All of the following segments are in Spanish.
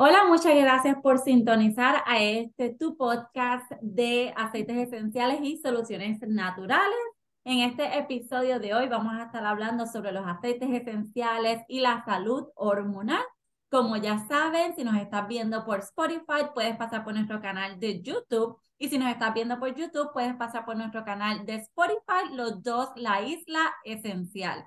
Hola, muchas gracias por sintonizar a este tu podcast de aceites esenciales y soluciones naturales. En este episodio de hoy vamos a estar hablando sobre los aceites esenciales y la salud hormonal. Como ya saben, si nos estás viendo por Spotify, puedes pasar por nuestro canal de YouTube. Y si nos estás viendo por YouTube, puedes pasar por nuestro canal de Spotify, los dos, La Isla Esencial.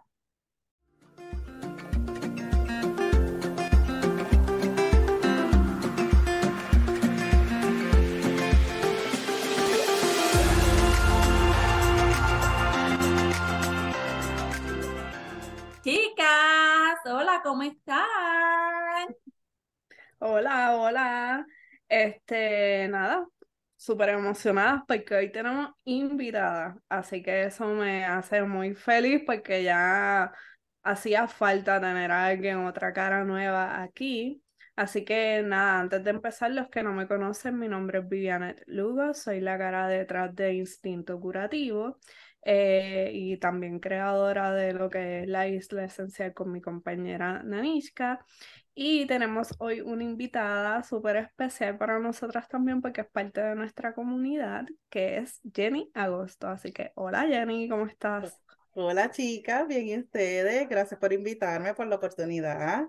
Chicas, hola, ¿cómo están? Hola, hola. Este, nada, súper emocionada porque hoy tenemos invitada, así que eso me hace muy feliz porque ya hacía falta tener a alguien, otra cara nueva aquí. Así que nada, antes de empezar, los que no me conocen, mi nombre es Vivianet Lugo, soy la cara detrás de Instinto Curativo eh, y también creadora de lo que es la isla esencial con mi compañera Nanishka. Y tenemos hoy una invitada súper especial para nosotras también porque es parte de nuestra comunidad, que es Jenny Agosto. Así que, hola Jenny, ¿cómo estás? Hola chicas, bien y ustedes. Gracias por invitarme, por la oportunidad.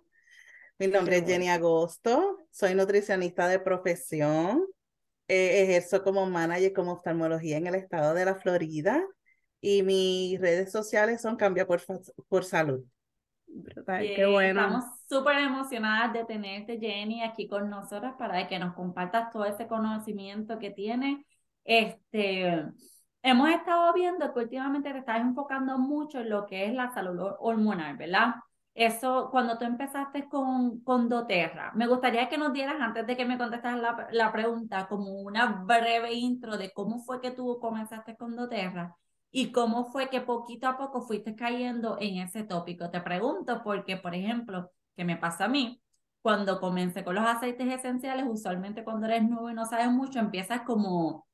Mi nombre es Jenny Agosto, soy nutricionista de profesión, eh, ejerzo como manager como oftalmología en el estado de la Florida y mis redes sociales son Cambia por, por Salud. qué bueno. Estamos súper emocionadas de tenerte, Jenny, aquí con nosotras para que nos compartas todo ese conocimiento que tienes. Este, hemos estado viendo que últimamente te estás enfocando mucho en lo que es la salud hormonal, ¿verdad? Eso, cuando tú empezaste con, con doTERRA, me gustaría que nos dieras, antes de que me contestas la, la pregunta, como una breve intro de cómo fue que tú comenzaste con doTERRA y cómo fue que poquito a poco fuiste cayendo en ese tópico. Te pregunto porque, por ejemplo, que me pasa a mí, cuando comencé con los aceites esenciales, usualmente cuando eres nuevo y no sabes mucho, empiezas como,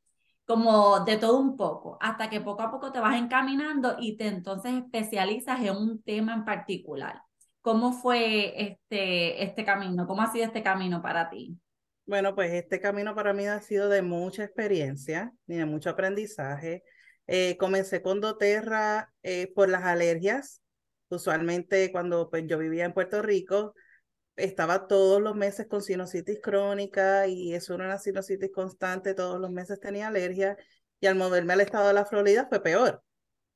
como de todo un poco, hasta que poco a poco te vas encaminando y te entonces especializas en un tema en particular. ¿Cómo fue este, este camino? ¿Cómo ha sido este camino para ti? Bueno, pues este camino para mí ha sido de mucha experiencia y de mucho aprendizaje. Eh, comencé con doTERRA eh, por las alergias. Usualmente cuando pues, yo vivía en Puerto Rico, estaba todos los meses con sinusitis crónica y eso era una sinusitis constante, todos los meses tenía alergia y al moverme al estado de la Florida fue peor.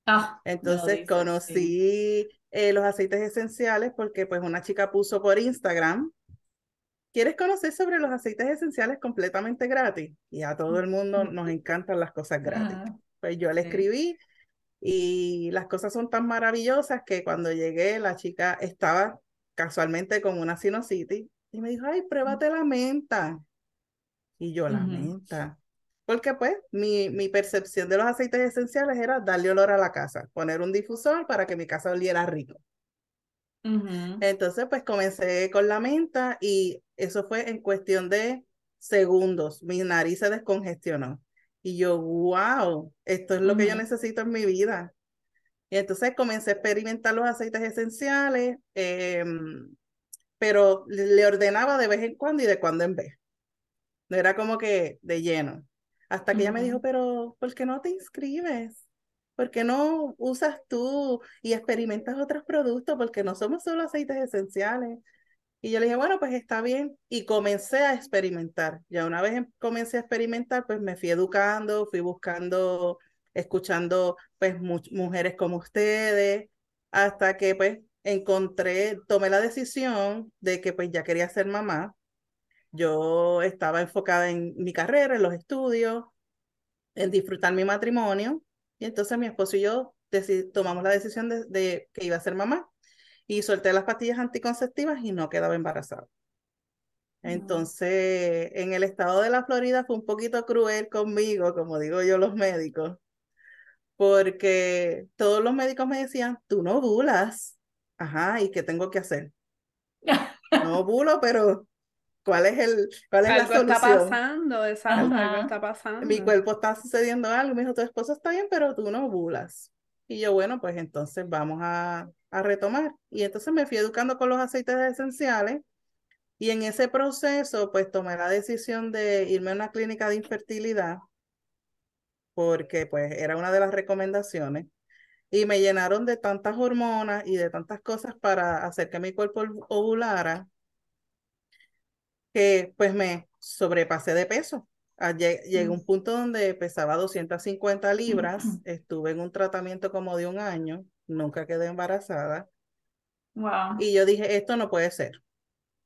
Ah, Entonces conocí eh, los aceites esenciales porque pues una chica puso por Instagram, ¿quieres conocer sobre los aceites esenciales completamente gratis? Y a todo el mundo nos encantan las cosas gratis. Pues yo le escribí y las cosas son tan maravillosas que cuando llegué la chica estaba casualmente con una sinusitis y me dijo, ay, pruébate la menta. Y yo, la menta. Porque pues mi, mi percepción de los aceites esenciales era darle olor a la casa, poner un difusor para que mi casa oliera rico. Entonces pues comencé con la menta y eso fue en cuestión de segundos. Mi nariz se descongestionó. Y yo, wow, esto es lo que yo necesito en mi vida. Y entonces comencé a experimentar los aceites esenciales, em, pero le ordenaba de vez en cuando y de cuando en vez. No era como que de lleno. Hasta que ella me dijo, pero ¿por qué no te inscribes? ¿Por qué no usas tú y experimentas otros productos? Porque no somos solo aceites esenciales. Y yo le dije, bueno, pues está bien. Y comencé a experimentar. Ya una vez em, comencé a experimentar, pues me fui educando, fui buscando, escuchando, pues mujeres como ustedes, hasta que pues encontré, tomé la decisión de que pues ya quería ser mamá. Yo estaba enfocada en mi carrera, en los estudios, en disfrutar mi matrimonio. Y entonces mi esposo y yo tomamos la decisión de que iba a ser mamá y solté las pastillas anticonceptivas y no quedaba embarazada. Entonces, en el estado de la Florida fue un poquito cruel conmigo, como digo yo los médicos, porque todos los médicos me decían, tú no bulas. Ajá, ¿y qué tengo que hacer? no bulo, pero ¿cuál es el cuál es la solución? está pasando, exacto, algo está pasando. Mi cuerpo está sucediendo algo, me dijo, tu esposo está bien, pero tú no bulas. Y yo, bueno, pues entonces vamos a, a retomar. Y entonces me fui educando con los aceites esenciales Y en ese proceso, pues tomé la decisión de irme a una clínica de infertilidad, porque pues era una de las recomendaciones, y me llenaron de tantas hormonas y de tantas cosas para hacer que mi cuerpo ovulara, que pues me sobrepasé de peso. Ah, llegué a un punto donde pesaba 250 libras, estuve en un tratamiento como de un año, nunca quedé embarazada. Wow. Y yo dije, esto no puede ser.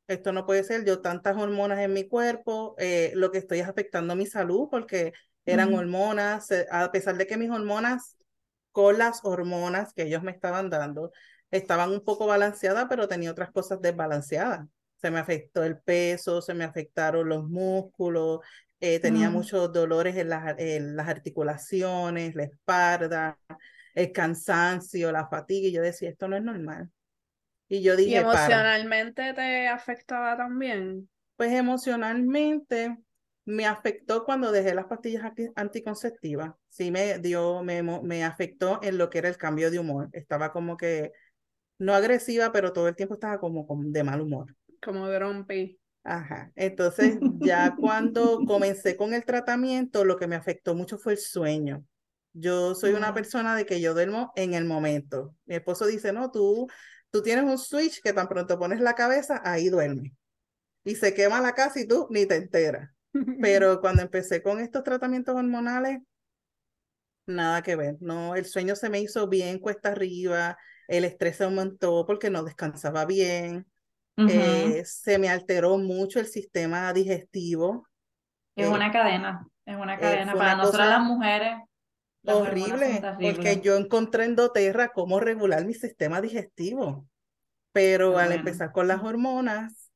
Esto no puede ser. Yo tantas hormonas en mi cuerpo, eh, lo que estoy es afectando mi salud porque eran hormonas, eh, a pesar de que mis hormonas, con las hormonas que ellos me estaban dando, estaban un poco balanceadas, pero tenía otras cosas desbalanceadas. Se me afectó el peso, se me afectaron los músculos, eh, tenía muchos dolores en las, en las articulaciones, la espalda, el cansancio, la fatiga, y yo decía, esto no es normal. Y yo dije, ¿Y emocionalmente te afectaba también? Pues emocionalmente me afectó cuando dejé las pastillas anticonceptivas. Sí me dio, me, me afectó en lo que era el cambio de humor. Estaba como que, no agresiva, pero todo el tiempo estaba como, como de mal humor. Como grumpy. Ajá. Entonces, ya cuando comencé con el tratamiento, lo que me afectó mucho fue el sueño. Yo soy una persona de que yo duermo en el momento. Mi esposo dice, no, tú, tú tienes un switch que tan pronto pones la cabeza, ahí duerme. Y se quema la casa y tú ni te enteras. Pero cuando empecé con estos tratamientos hormonales, nada que ver. No, el sueño se me hizo bien cuesta arriba, el estrés se aumentó porque no descansaba bien, eh, se me alteró mucho el sistema digestivo. Es una cadena, es una eh, cadena. Para nosotras las mujeres horrible, porque yo encontré en doTERRA cómo regular mi sistema digestivo, pero al empezar con las hormonas,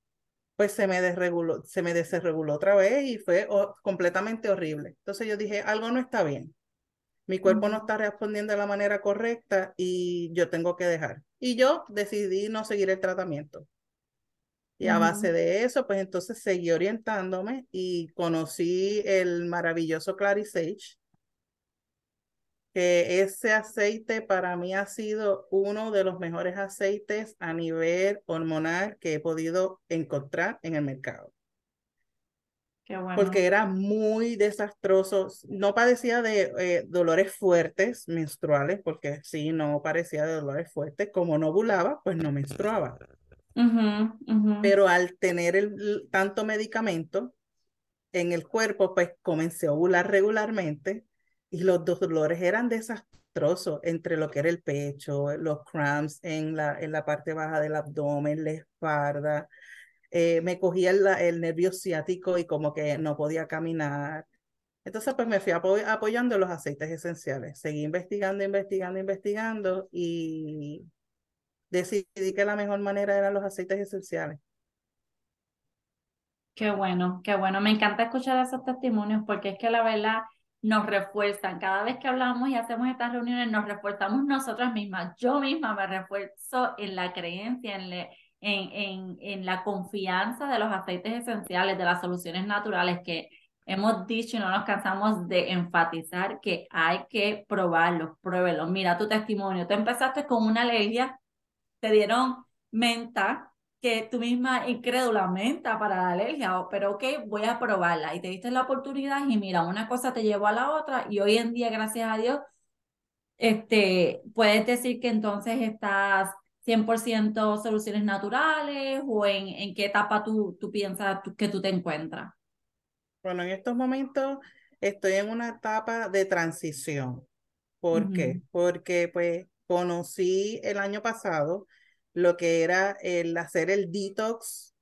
pues se me desreguló, se me desreguló otra vez y fue completamente horrible. Entonces yo dije, algo no está bien. Mi cuerpo no está respondiendo de la manera correcta y yo tengo que dejar. Y yo decidí no seguir el tratamiento. Y a base de eso, pues entonces seguí orientándome y conocí el maravilloso Clarisage, que ese aceite para mí ha sido uno de los mejores aceites a nivel hormonal que he podido encontrar en el mercado. Qué bueno. Porque era muy desastroso. No padecía de eh, dolores fuertes menstruales, porque sí, no parecía de dolores fuertes. Como no ovulaba, pues no menstruaba. Pero al tener el, tanto medicamento en el cuerpo, pues comencé a ovular regularmente y los dolores eran desastrosos entre lo que era el pecho, los cramps en la, en la parte baja del abdomen, la espalda. Eh, me cogía el, el, nervio ciático y como que no podía caminar. Entonces, pues me fui apoyando los aceites esenciales. Seguí investigando, investigando, investigando y decidí que la mejor manera eran los aceites esenciales. Qué bueno, qué bueno. Me encanta escuchar esos testimonios porque es que la verdad nos refuerzan. Cada vez que hablamos y hacemos estas reuniones, nos refuerzamos nosotras mismas. Yo misma me refuerzo en la creencia, en, en, en, en la confianza de los aceites esenciales, de las soluciones naturales que hemos dicho y no nos cansamos de enfatizar que hay que probarlos, pruébelos. Mira tu testimonio. Tú empezaste con una alergia, te dieron menta, que tú misma incrédula menta para la alergia, pero ok, voy a probarla y te diste la oportunidad y mira, una cosa te llevó a la otra y hoy en día, gracias a Dios, este, puedes decir que entonces estás 100% soluciones naturales o en, en qué etapa tú, tú piensas que tú te encuentras. Bueno, en estos momentos estoy en una etapa de transición. ¿Por qué? Porque pues conocí el año pasado lo que era el hacer el detox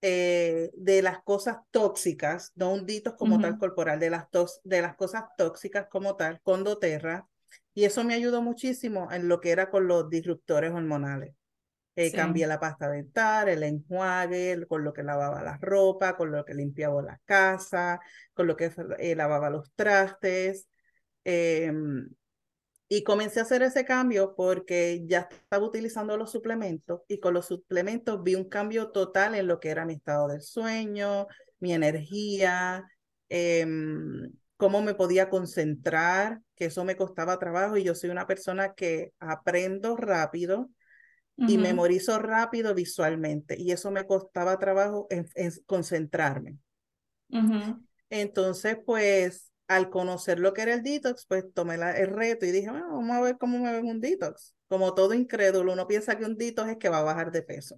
eh, de las cosas tóxicas, no un detox como tal corporal, de las, de las cosas tóxicas como tal, con doTERRA. Y eso me ayudó muchísimo en lo que era con los disruptores hormonales. Eh, Cambié la pasta dental, el enjuague, con lo que lavaba la ropa, con lo que limpiaba la casa, con lo que eh, lavaba los trastes. Em, y comencé a hacer ese cambio porque ya estaba utilizando los suplementos y con los suplementos vi un cambio total en lo que era mi estado del sueño, mi energía, em, cómo me podía concentrar, que eso me costaba trabajo y yo soy una persona que aprendo rápido y memorizo rápido visualmente y eso me costaba trabajo en, concentrarme. Entonces, pues, al conocer lo que era el detox, pues tomé el reto y dije, bueno, vamos a ver cómo me ven un detox. Como todo incrédulo, uno piensa que un detox es que va a bajar de peso.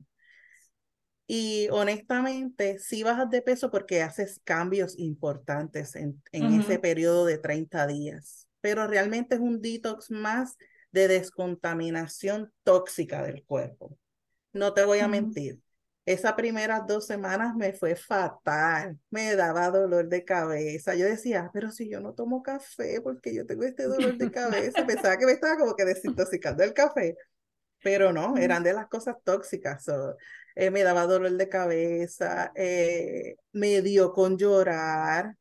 Y honestamente, sí bajas de peso porque haces cambios importantes en, en ese periodo de 30 días, pero realmente es un detox más de descontaminación tóxica del cuerpo. No te voy a mentir. Esas primeras dos semanas me fue fatal, me daba dolor de cabeza. Yo decía, pero si yo no tomo café, porque yo tengo este dolor de cabeza, pensaba que me estaba como que desintoxicando el café, pero no, eran de las cosas tóxicas. Eh, me daba dolor de cabeza, eh, me dio con llorar,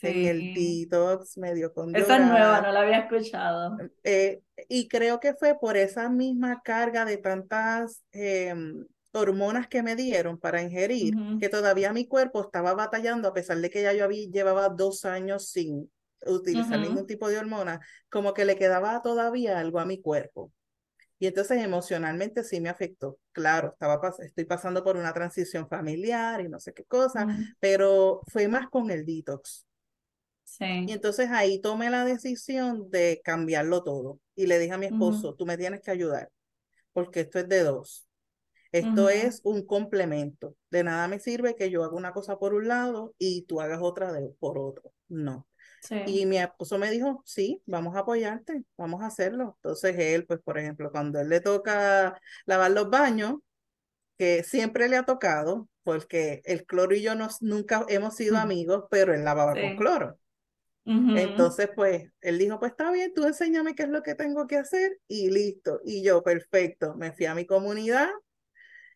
en el detox, medio con Esa es nueva, no la había escuchado. Eh, y creo que fue por esa misma carga de tantas em, hormonas que me dieron para ingerir, que todavía mi cuerpo estaba batallando, a pesar de que ya yo había, llevaba dos años sin utilizar ningún tipo de hormona, como que le quedaba todavía algo a mi cuerpo. Y entonces emocionalmente sí me afectó. Claro, estaba estoy pasando por una transición familiar y no sé qué cosa, pero fue más con el detox. Y entonces ahí tomé la decisión de cambiarlo todo. Y le dije a mi esposo, tú me tienes que ayudar, porque esto es de dos. Esto es un complemento. De nada me sirve que yo haga una cosa por un lado y tú hagas otra de, por otro. No. Y mi esposo me dijo, sí, vamos a apoyarte, vamos a hacerlo. Entonces él, pues, por ejemplo, cuando él le toca lavar los baños, que siempre le ha tocado, porque el cloro y yo nos, nunca hemos sido amigos, pero él lavaba con cloro. Entonces, pues, él dijo, pues está bien, tú enséñame qué es lo que tengo que hacer y listo. Y yo, perfecto, me fui a mi comunidad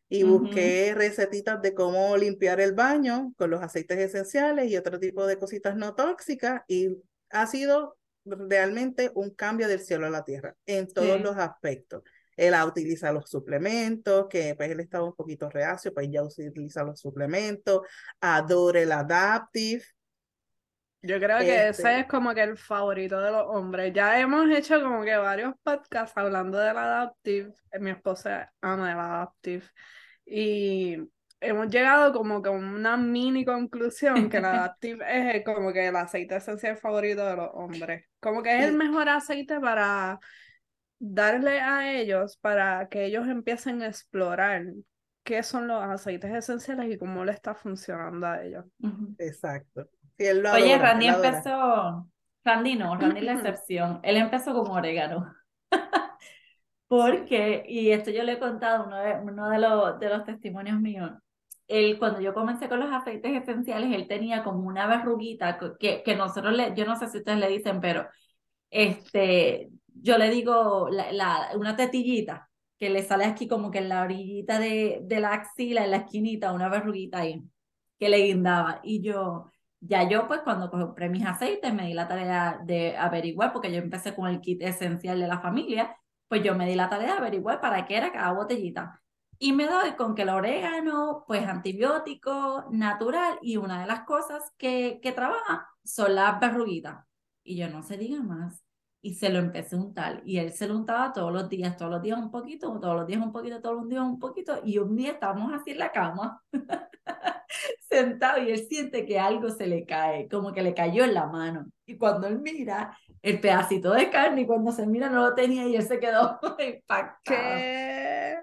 y busqué recetitas de cómo limpiar el baño con los aceites esenciales y otro tipo de cositas no tóxicas y ha sido realmente un cambio del cielo a la tierra en todos los aspectos. Él utiliza los suplementos, que pues él estaba un poquito reacio, pues ya utiliza los suplementos, adora el Adaptive, yo creo que ese este es como que el favorito de los hombres. Ya hemos hecho como que varios podcasts hablando del Adaptive. Mi esposa ama el Adaptive. Y hemos llegado como que a una mini conclusión que el Adaptive es como que el aceite esencial favorito de los hombres. Como que es el mejor aceite para darle a ellos, para que ellos empiecen a explorar qué son los aceites esenciales y cómo le está funcionando a ellos. Exacto. Oye, Randy empezó, Randy no, Randy la excepción, él empezó con orégano. Porque, y esto yo le he contado, uno de, uno de, los, de los testimonios míos, él, cuando yo comencé con los aceites esenciales, él tenía como una verruguita que, que nosotros, le, yo no sé si ustedes le dicen, pero este, yo le digo la, la, una tetillita que le sale aquí como que en la orillita de, de la axila, en la esquinita, una verruguita ahí, que le guindaba. Y yo, ya yo, pues, cuando compré mis aceites, me di la tarea de averiguar, porque yo empecé con el kit esencial de la familia, pues yo me di la tarea de averiguar para qué era cada botellita. Y me doy con que el orégano, pues antibiótico, natural, y una de las cosas que, que trabaja son las verruguitas. Y yo no se diga más. Y se lo empecé a untar. Y él se lo untaba todos los días, todos los días un poquito, todos los días un poquito, todos los días un poquito. Y un día estábamos así en la cama. sentado y él siente que algo se le cae, como que le cayó en la mano. Y cuando él mira, el pedacito de carne, y cuando se mira no lo tenía y él se quedó impactado. ¿Qué?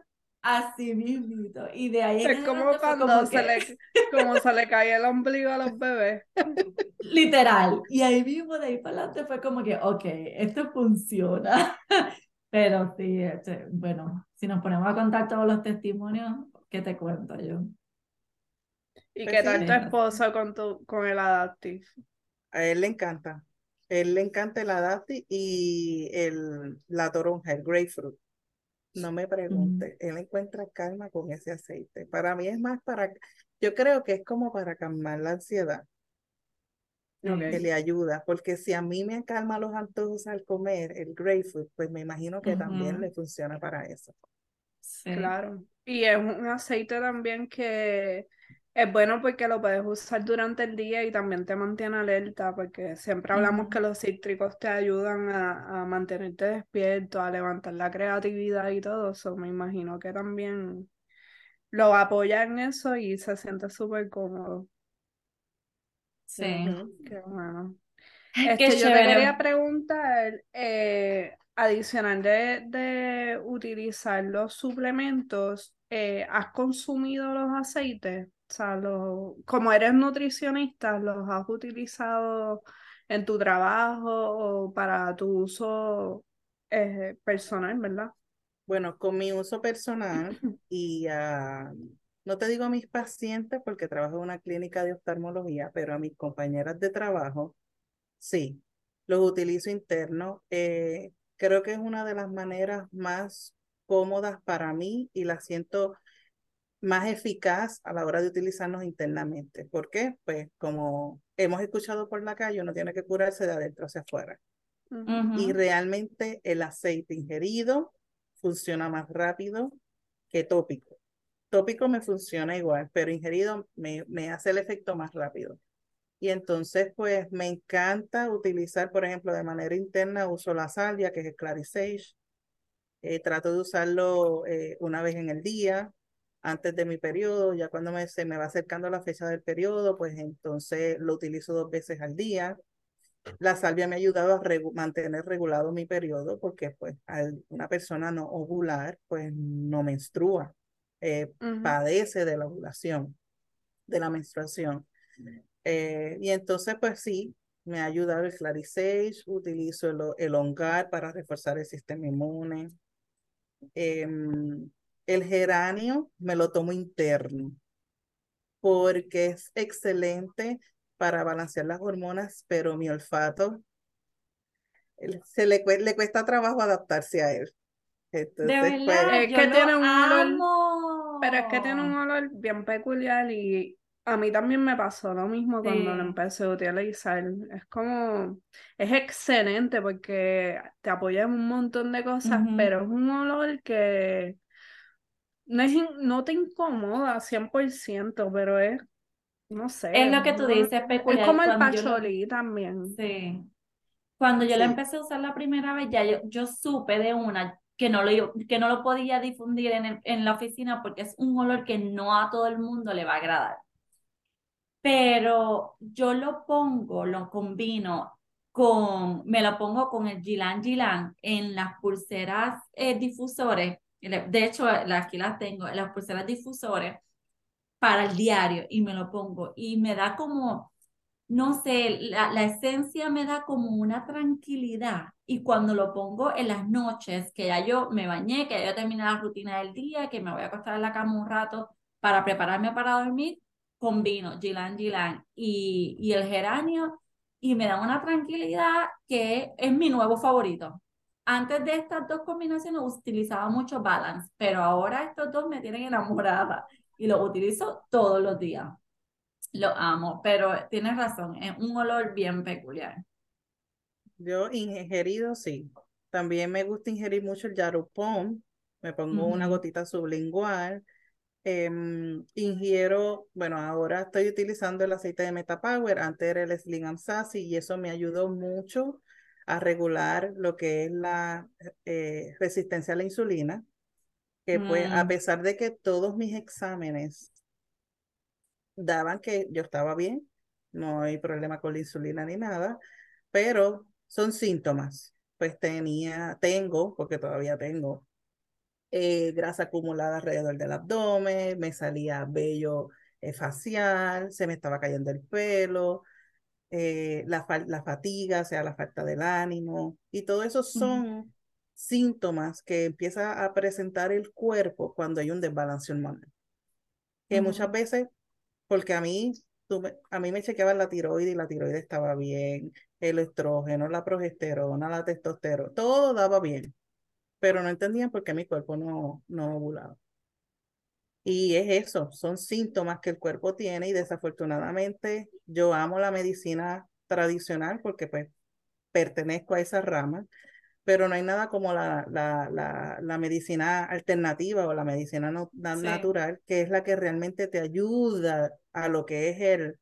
Así mismito. Y de ahí. Es como cuando se, le, como se le cae el ombligo a los bebés. Literal. Y ahí mismo, de ahí para adelante, fue como que, ok, esto funciona. Pero sí, este, bueno, si nos ponemos a contar todos los testimonios, ¿qué te cuento yo? ¿Y pues qué tal tu esposo con, tu, con el Adaptive? A él le encanta. A él le encanta el Adaptive y el, la toronja, el grapefruit. No me pregunte, él encuentra calma con ese aceite. Para mí es más para, yo creo que es como para calmar la ansiedad. Que le ayuda, porque si a mí me calma los antojos al comer el grapefruit, pues me imagino que también le funciona para eso. Claro. Y es un aceite también que Es bueno porque lo puedes usar durante el día y también te mantiene alerta, porque siempre hablamos que los cítricos te ayudan a, mantenerte despierto, a levantar la creatividad y todo eso. Me imagino que también lo apoya en eso y se siente súper cómodo. Sí. Qué bueno. Este, yo te quería preguntar, eh, adicional de, de, utilizar los suplementos, eh, ¿has consumido los aceites? Sea, como eres nutricionista, ¿los has utilizado en tu trabajo o para tu uso eh, personal, verdad? Bueno, con mi uso personal y no te digo a mis pacientes porque trabajo en una clínica de oftalmología, pero a mis compañeras de trabajo, sí, los utilizo interno. Eh, creo que es una de las maneras más cómodas para mí y la siento más eficaz a la hora de utilizarnos internamente. ¿Por qué? Pues como hemos escuchado por la calle, uno tiene que curarse de adentro hacia afuera. Y realmente el aceite ingerido funciona más rápido que tópico. Tópico me funciona igual, pero ingerido me, me hace el efecto más rápido. Y entonces, pues me encanta utilizar, por ejemplo, de manera interna, uso la salvia, que es el Clarisage. Eh, trato de usarlo eh, una vez en el día, antes de mi periodo, ya cuando me, se me va acercando la fecha del periodo, pues entonces lo utilizo dos veces al día. La salvia me ha ayudado a mantener regulado mi periodo porque pues una persona no ovular pues no menstrua, eh, padece de la ovulación, de la menstruación. Eh, y entonces pues sí, me ha ayudado el Clarisage, utilizo el, el Ongar para reforzar el sistema inmune. Em, el geranio me lo tomo interno porque es excelente para balancear las hormonas, pero mi olfato se le, le cuesta trabajo adaptarse a él. Entonces, de pues, verdad, es que tiene un olor, pero es que tiene un olor bien peculiar y a mí también me pasó lo mismo cuando lo empecé a utilizar. Es como, es excelente porque te apoya en un montón de cosas, pero es un olor que no, es, no te incomoda 100%, pero es, no sé. Es lo que tú dices, peculiar. Es como el pacholí también. Sí. Cuando yo la empecé a usar la primera vez, ya yo, yo supe de una que no lo, que no lo podía difundir en, en la oficina porque es un olor que no a todo el mundo le va a agradar. Pero yo lo pongo, lo combino con, me lo pongo con el Gilan Gilan en las pulseras eh, difusores de hecho, aquí las tengo, las pulseras difusores para el diario y me lo pongo y me da como, no sé, la, la, esencia me da como una tranquilidad y cuando lo pongo en las noches, que ya yo me bañé, que ya terminé la rutina del día, que me voy a acostar en la cama un rato para prepararme para dormir, combino Gilan Gilan y, y el geranio y me da una tranquilidad que es mi nuevo favorito. Antes de estas dos combinaciones utilizaba mucho balance, pero ahora estos dos me tienen enamorada y los utilizo todos los días. Lo amo, pero tienes razón, es un olor bien peculiar. Yo ingerido, sí. También me gusta ingerir mucho el Yarupom. Me pongo una gotita sublingual. Em, ingiero, bueno, ahora estoy utilizando el aceite de Metapower. Antes era el Slim Sassy y eso me ayudó mucho a regular lo que es la eh, resistencia a la insulina, que pues a mm. pesar de que todos mis exámenes daban que yo estaba bien, no hay problema con la insulina ni nada, pero son síntomas. Pues tenía, tengo, porque todavía tengo, eh, grasa acumulada alrededor del abdomen, me salía vello eh, facial, se me estaba cayendo el pelo, eh, la, la, fatiga, o sea, la falta del ánimo, y todo eso son síntomas que empieza a presentar el cuerpo cuando hay un desbalance hormonal. Que muchas veces, porque a mí, a mí me chequeaban la tiroides y la tiroides estaba bien, el estrógeno, la progesterona, la testosterona, todo daba bien, pero no entendían por qué mi cuerpo no, no ovulaba. Y es eso, son síntomas que el cuerpo tiene y desafortunadamente yo amo la medicina tradicional porque pues pertenezco a esa rama, pero no hay nada como la, la, la, la medicina alternativa o la medicina natural, que es la que realmente te ayuda a lo que es el,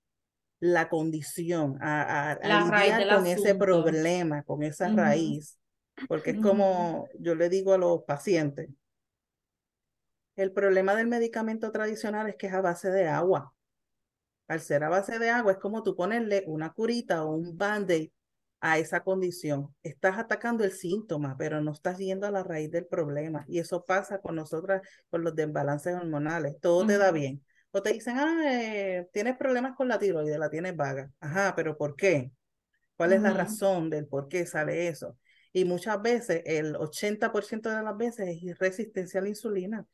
la condición, a, a, lidiar con ese problema, con esa raíz. Porque es como yo le digo a los pacientes, el problema del medicamento tradicional es que es a base de agua. Al ser a base de agua, es como tú ponerle una curita o un band-aid a esa condición. Estás atacando el síntoma, pero no estás yendo a la raíz del problema. Y eso pasa con nosotras, con los desbalances hormonales. Todo te da bien. O te dicen, ah, eh, tienes problemas con la tiroides, la tienes vaga. Ajá, pero ¿por qué? ¿Cuál es la razón del por qué sale eso? Y muchas veces, el 80% de las veces es resistencia a la insulina.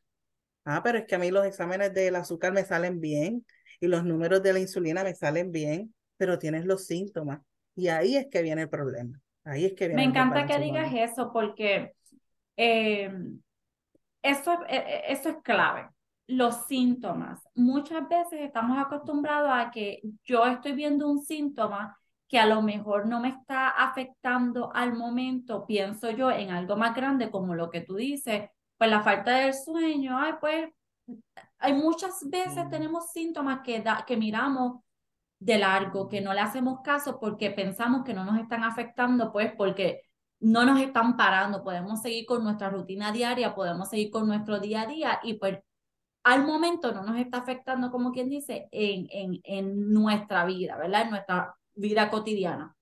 Ah, pero es que a mí los exámenes del azúcar me salen bien y los números de la insulina me salen bien, pero tienes los síntomas. Y ahí es que viene el problema. Ahí es que viene Me encanta que digas eso porque eh, eso, eh, eh, eso es clave. Los síntomas. Muchas veces estamos acostumbrados a que yo estoy viendo un síntoma que a lo mejor no me está afectando al momento, pienso yo en algo más grande como lo que tú dices, pues la falta del sueño, ay, pues hay muchas veces tenemos síntomas que, da, que miramos de largo, que no le hacemos caso porque pensamos que no nos están afectando, pues porque no nos están parando, podemos seguir con nuestra rutina diaria, podemos seguir con nuestro día a día y pues al momento no nos está afectando, como quien dice, en, en, en nuestra vida, ¿verdad? En nuestra vida cotidiana.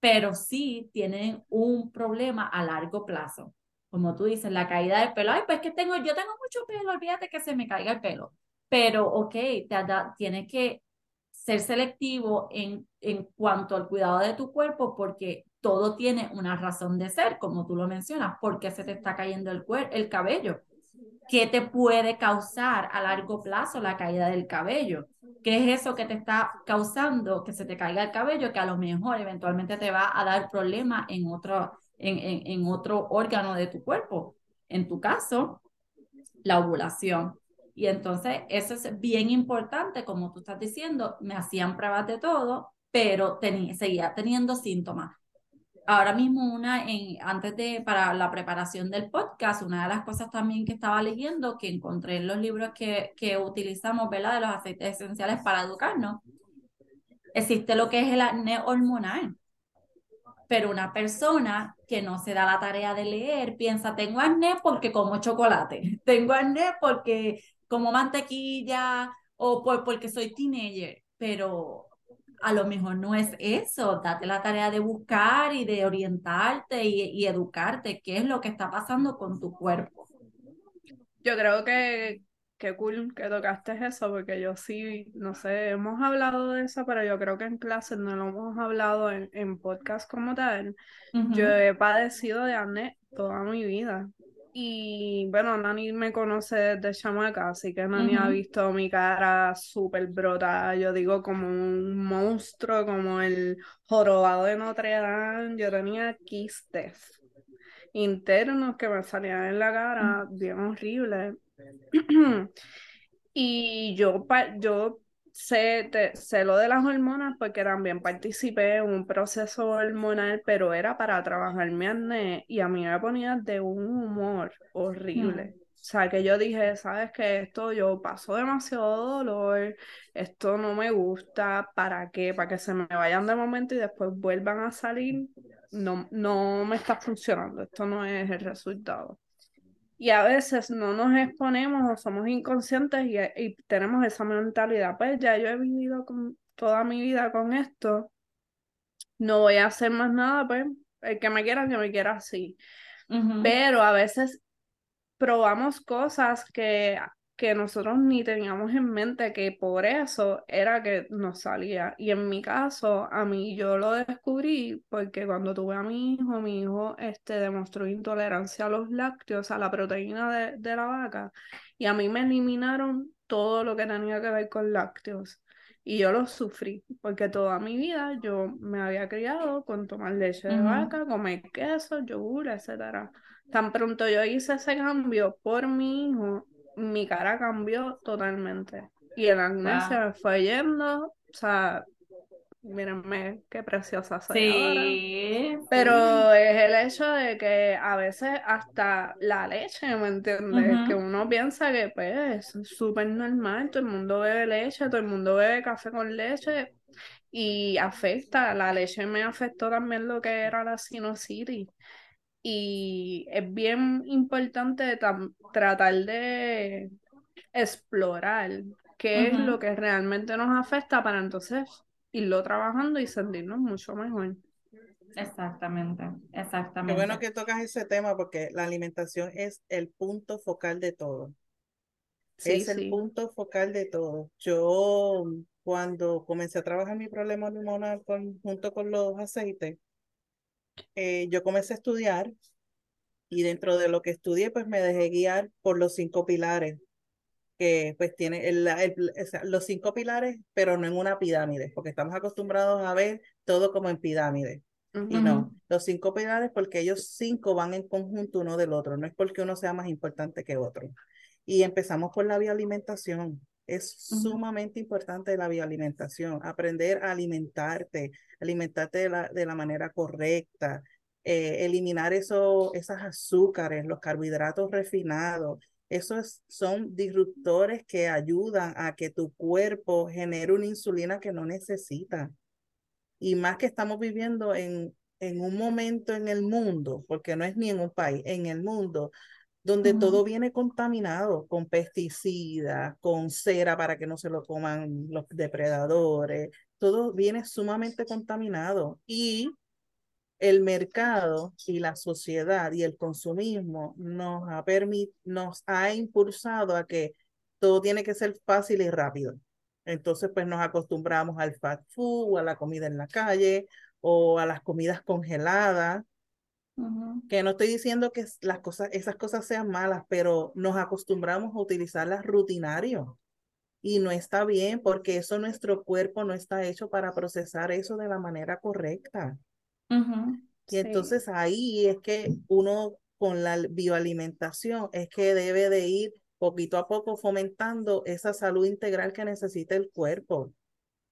Pero sí tienen un problema a largo plazo como tú dices, la caída del pelo, ay, pues que tengo, yo tengo mucho pelo, olvídate que se me caiga el pelo. Pero, ok, te tienes que ser selectivo en, en cuanto al cuidado de tu cuerpo porque todo tiene una razón de ser, como tú lo mencionas, porque se te está cayendo el, el cabello. ¿Qué te puede causar a largo plazo la caída del cabello? ¿Qué es eso que te está causando que se te caiga el cabello que a lo mejor eventualmente te va a dar problemas en otro, en, en, otro órgano de tu cuerpo. En tu caso, la ovulación. Y entonces eso es bien importante, como tú estás diciendo, me hacían pruebas de todo, pero tenía, seguía teniendo síntomas. Ahora mismo, una en, antes de, para la preparación del podcast, una de las cosas también que estaba leyendo, que encontré en los libros que, que utilizamos, ¿verdad? De los aceites esenciales para educarnos, existe lo que es el acné hormonal. Pero una persona que no se da la tarea de leer piensa, tengo acné porque como chocolate, tengo acné porque como mantequilla o por, porque soy teenager, pero a lo mejor no es eso, date la tarea de buscar y de orientarte y, y educarte, qué es lo que está pasando con tu cuerpo. Yo creo que qué cool que tocaste eso, porque yo sí, no sé, hemos hablado de eso, pero yo creo que en clases no lo hemos hablado en, en podcast como tal. Yo he padecido de acné toda mi vida. Y bueno, Nani me conoce desde chamaca, así que Nani ha visto mi cara súper brota, yo digo como un monstruo, como el jorobado de Notre Dame. Yo tenía quistes internos que me salían en la cara, bien horrible. y yo, yo sé, sé lo de las hormonas porque también participé en un proceso hormonal, pero era para trabajar mi acné y a mí me ponía de un humor horrible. O sea, que yo dije, sabes que esto yo paso demasiado dolor, esto no me gusta, ¿para qué? Para que se me vayan de momento y después vuelvan a salir. No, no me está funcionando, esto no es el resultado. Y a veces no nos exponemos o somos inconscientes y, tenemos esa mentalidad, pues ya yo he vivido con, toda mi vida con esto, no voy a hacer más nada, pues el que me quiera, que me quiera así. Pero a veces probamos cosas que que nosotros ni teníamos en mente que por eso era que nos salía. Y en mi caso, a mí yo lo descubrí porque cuando tuve a mi hijo, mi hijo este, demostró intolerancia a los lácteos, a la proteína de, de la vaca, y a mí me eliminaron todo lo que tenía que ver con lácteos. Y yo lo sufrí, porque toda mi vida yo me había criado con tomar leche de vaca, comer queso, yogur, etc. Tan pronto yo hice ese cambio por mi hijo, mi cara cambió totalmente. Y el acné se me fue yendo, o sea, Mírenme qué preciosa soy sí, Pero es el hecho de que a veces hasta la leche, ¿me entiendes? Que uno piensa que pues es súper normal, todo el mundo bebe leche, todo el mundo bebe café con leche y afecta, la leche me afectó también lo que era la sinusitis. Y es bien importante tratar de explorar qué es lo que realmente nos afecta para entonces irlo trabajando y sentirnos mucho mejor. Exactamente, exactamente. Qué bueno que tocas ese tema porque la alimentación es el punto focal de todo. es el punto focal de todo. Yo cuando comencé a trabajar mi problema hormonal con, junto con los aceites, eh, yo comencé a estudiar y dentro de lo que estudié, pues me dejé guiar por los cinco pilares que pues tiene el, los cinco pilares, pero no en una pirámide, porque estamos acostumbrados a ver todo como en pirámide. Y no, los cinco pilares porque ellos cinco van en conjunto uno del otro, no es porque uno sea más importante que otro. Y empezamos por la bioalimentación. Es sumamente importante la bioalimentación, aprender a alimentarte, alimentarte de la, de la manera correcta, eh, eliminar eso, esas azúcares, los carbohidratos refinados, esos son disruptores que ayudan a que tu cuerpo genere una insulina que no necesita. Y más que estamos viviendo en, en un momento en el mundo, porque no es ni en un país, en el mundo, donde todo viene contaminado con pesticidas, con cera para que no se lo coman los depredadores, todo viene sumamente contaminado. Y el mercado y la sociedad y el consumismo nos ha, nos ha impulsado a que todo tiene que ser fácil y rápido. Entonces, pues nos acostumbramos al fast food, o a la comida en la calle o a las comidas congeladas. Que no estoy diciendo que las cosas, esas cosas sean malas, pero nos acostumbramos a utilizarlas rutinario. Y no está bien porque eso nuestro cuerpo no está hecho para procesar eso de la manera correcta. Y entonces ahí es que uno con la bioalimentación es que debe de ir poquito a poco fomentando esa salud integral que necesita el cuerpo.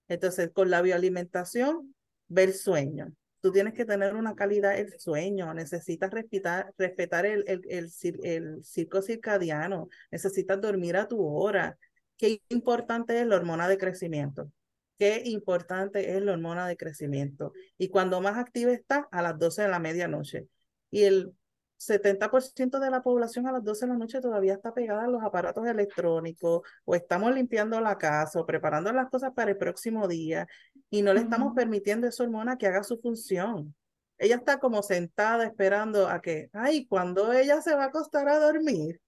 Entonces, con la bioalimentación, ver sueño. Tú tienes que tener una calidad del sueño, necesitas respetar, respetar el, el, el, el circo circadiano, necesitas dormir a tu hora. Qué importante es la hormona de crecimiento qué importante es la hormona de crecimiento. Y cuando más activa está, a las 12 de la medianoche. Y el 70% de la población a las 12 de la noche todavía está pegada a los aparatos electrónicos o estamos limpiando la casa o preparando las cosas para el próximo día y no le estamos permitiendo a esa hormona que haga su función. Ella está como sentada esperando a que, ay, cuando ella se va a acostar a dormir,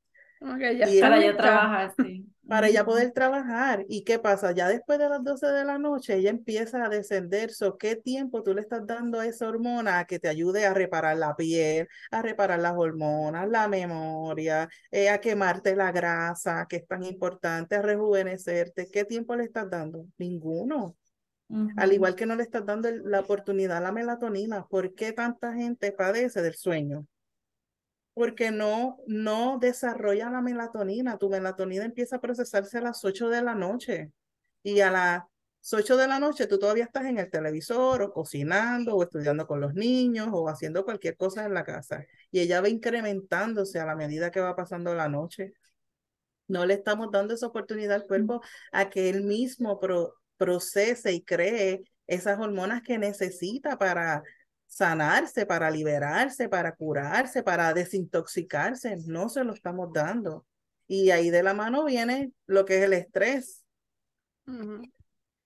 para ella trabajar, sí. Para ella poder trabajar. ¿Y qué pasa? Ya después de las 12 de la noche, ella empieza a descender. So, ¿Qué tiempo tú le estás dando a esa hormona que te ayude a reparar la piel, a reparar las hormonas, la memoria, eh, a quemarte la grasa, que es tan importante, a rejuvenecerte? ¿Qué tiempo le estás dando? Ninguno. Al igual que no le estás dando la oportunidad a la melatonina, ¿por qué tanta gente padece del sueño? Porque no, no desarrolla la melatonina. Tu melatonina empieza a procesarse a las 8 de la noche y a las 8 de la noche tú todavía estás en el televisor o cocinando o estudiando con los niños o haciendo cualquier cosa en la casa y ella va incrementándose a la medida que va pasando la noche. No le estamos dando esa oportunidad al cuerpo a que él mismo procese y cree esas hormonas que necesita para sanarse, para liberarse, para curarse, para desintoxicarse. No se lo estamos dando. Y ahí de la mano viene lo que es el estrés.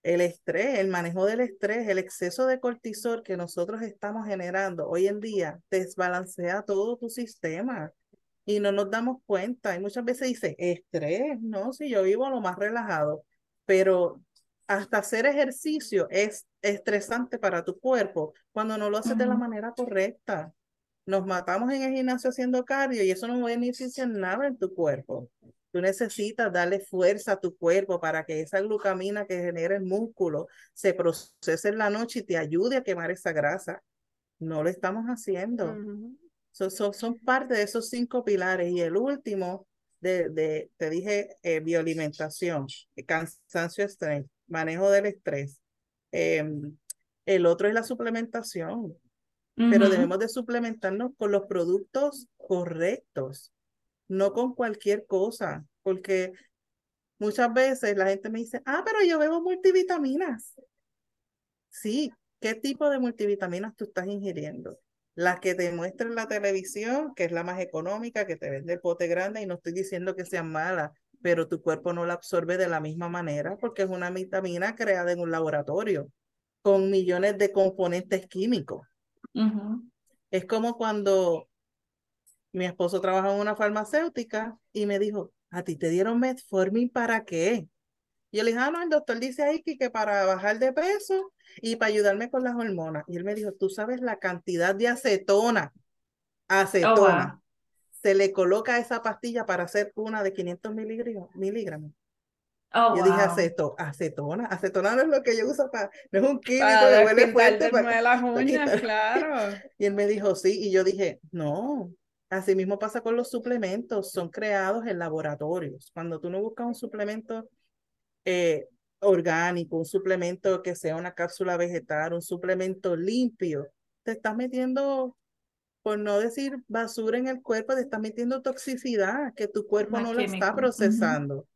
El estrés, el manejo del estrés, el exceso de cortisol que nosotros estamos generando hoy en día desbalancea todo tu sistema y no nos damos cuenta. Y muchas veces dice, estrés, no, si yo vivo lo más relajado, pero hasta hacer ejercicio es estresante para tu cuerpo cuando no lo haces de la manera correcta. Nos matamos en el gimnasio haciendo cardio y eso no beneficia nada en tu cuerpo. Tú necesitas darle fuerza a tu cuerpo para que esa glucamina que genera el músculo se procese en la noche y te ayude a quemar esa grasa. No lo estamos haciendo. son, parte de esos cinco pilares. Y el último, de, de te dije, eh, bioalimentación, cansancio, estrés manejo del estrés, em, El otro es la suplementación, pero debemos de suplementarnos con los productos correctos, no con cualquier cosa, porque muchas veces la gente me dice, ah, pero yo bebo multivitaminas. Sí, ¿qué tipo de multivitaminas tú estás ingiriendo? Las que te muestra en la televisión, que es la más económica, que te vende el pote grande, y no estoy diciendo que sean malas, pero tu cuerpo no la absorbe de la misma manera porque es una vitamina creada en un laboratorio con millones de componentes químicos. Es como cuando mi esposo trabaja en una farmacéutica y me dijo, ¿a ti te dieron metformin para qué? Y yo le dije, ah, no, el doctor dice ahí que, para bajar de peso y para ayudarme con las hormonas. Y él me dijo, tú sabes la cantidad de acetona, acetona, oh, se le coloca esa pastilla para hacer una de 500 miligramos. Oh, yo dije aceto, acetona, acetona no es lo que yo uso para, no es un químico que huele fuerte. Para, las uñas, claro. Y él me dijo, sí, y yo dije, no, así mismo pasa con los suplementos, son creados en laboratorios. Cuando tú no buscas un suplemento eh, orgánico, un suplemento que sea una cápsula vegetal, un suplemento limpio, te estás metiendo, por no decir basura en el cuerpo, te estás metiendo toxicidad que tu cuerpo no la está procesando.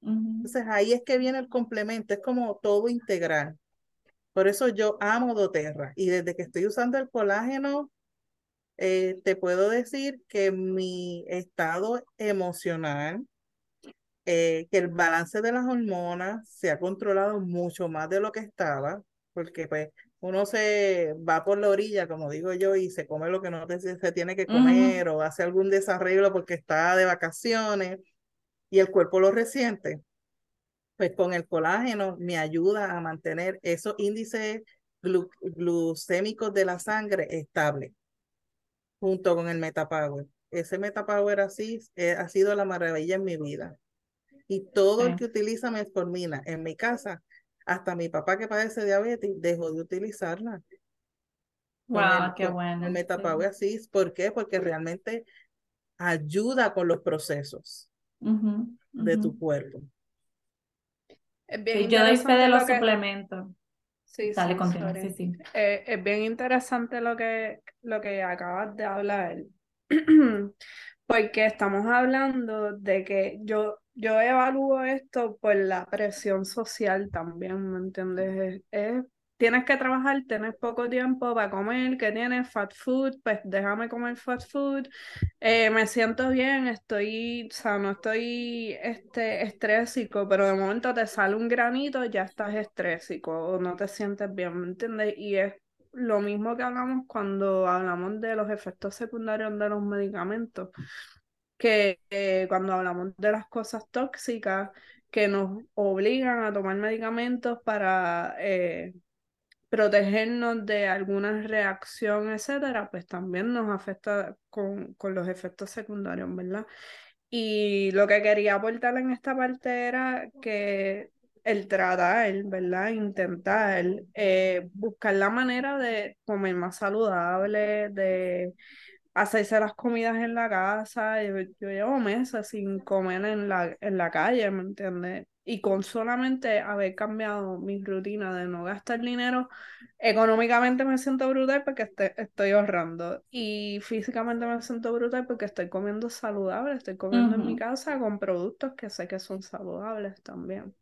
Entonces ahí es que viene el complemento, es como todo integral. Por eso yo amo doTERRA y desde que estoy usando el colágeno, eh, te puedo decir que mi estado emocional, eh, que el balance de las hormonas se ha controlado mucho más de lo que estaba, porque pues uno se va por la orilla, como digo yo, y se come lo que no se tiene que comer o hace algún desarreglo porque está de vacaciones y el cuerpo lo resiente, pues con el colágeno me ayuda a mantener esos índices glucémicos de la sangre estables, junto con el Metapower. Ese Metapower así eh, ha sido la maravilla en mi vida. Y todo el que utiliza metformina en mi casa, hasta mi papá que padece diabetes, dejó de utilizarla. Wow, qué bueno. El Metapower así, ¿por qué? Porque realmente ayuda con los procesos de tu cuerpo. yo doy fe de los suplementos. Sí, Dale, sí, sí, eh, es bien interesante lo que, lo que acabas de hablar, porque estamos hablando de que yo, yo evalúo esto por la presión social también, ¿me entiendes? es tienes que trabajar, tienes poco tiempo para comer, que tienes fat food, pues déjame comer fat food, eh, me siento bien, estoy, o sea, no estoy este, estrésico, pero de momento te sale un granito, ya estás estrésico o no te sientes bien, ¿me entiendes? Y es lo mismo que hablamos cuando hablamos de los efectos secundarios de los medicamentos, que eh, cuando hablamos de las cosas tóxicas que nos obligan a tomar medicamentos para... Eh, protegernos de alguna reacción, etcétera, pues también nos afecta con, con los efectos secundarios, ¿verdad? Y lo que quería aportar en esta parte era que el tratar, ¿verdad? Intentar eh, buscar la manera de comer más saludable, de hacerse las comidas en la casa. Yo, yo llevo meses sin comer en la, en la calle, ¿me entiendes? y con solamente haber cambiado mi rutina de no gastar dinero, económicamente me siento brutal porque estoy ahorrando y físicamente me siento brutal porque estoy comiendo saludable, estoy comiendo en mi casa con productos que sé que son saludables también.